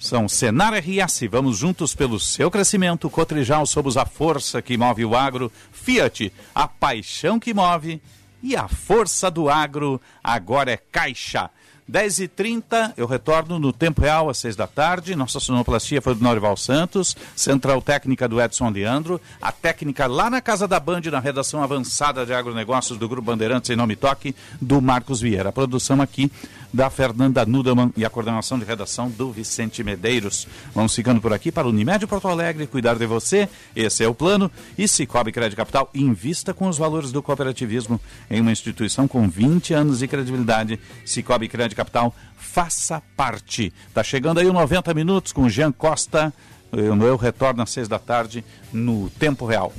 são Senar RS, vamos juntos pelo seu crescimento. Cotrijal, somos a força que move o agro. Fiat, a paixão que move. E a força do agro agora é Caixa. 10h30, eu retorno no tempo real às 6 da tarde. Nossa sonoplastia foi do Norival Santos, central técnica do Edson Leandro, a técnica lá na Casa da Band, na redação avançada de agronegócios do Grupo Bandeirantes em Nome Toque, do Marcos Vieira. A produção aqui da Fernanda Nudelman e a coordenação de redação do Vicente Medeiros. Vamos ficando por aqui para o Unimed Porto Alegre, cuidar de você, esse é o plano. E Cicobi Crédito Capital, invista com os valores do cooperativismo em uma instituição com 20 anos de credibilidade. Cicobi Crédito Capital, faça parte. Tá chegando aí o 90 minutos com Jean Costa. Eu, eu retorno às 6 da tarde no Tempo Real.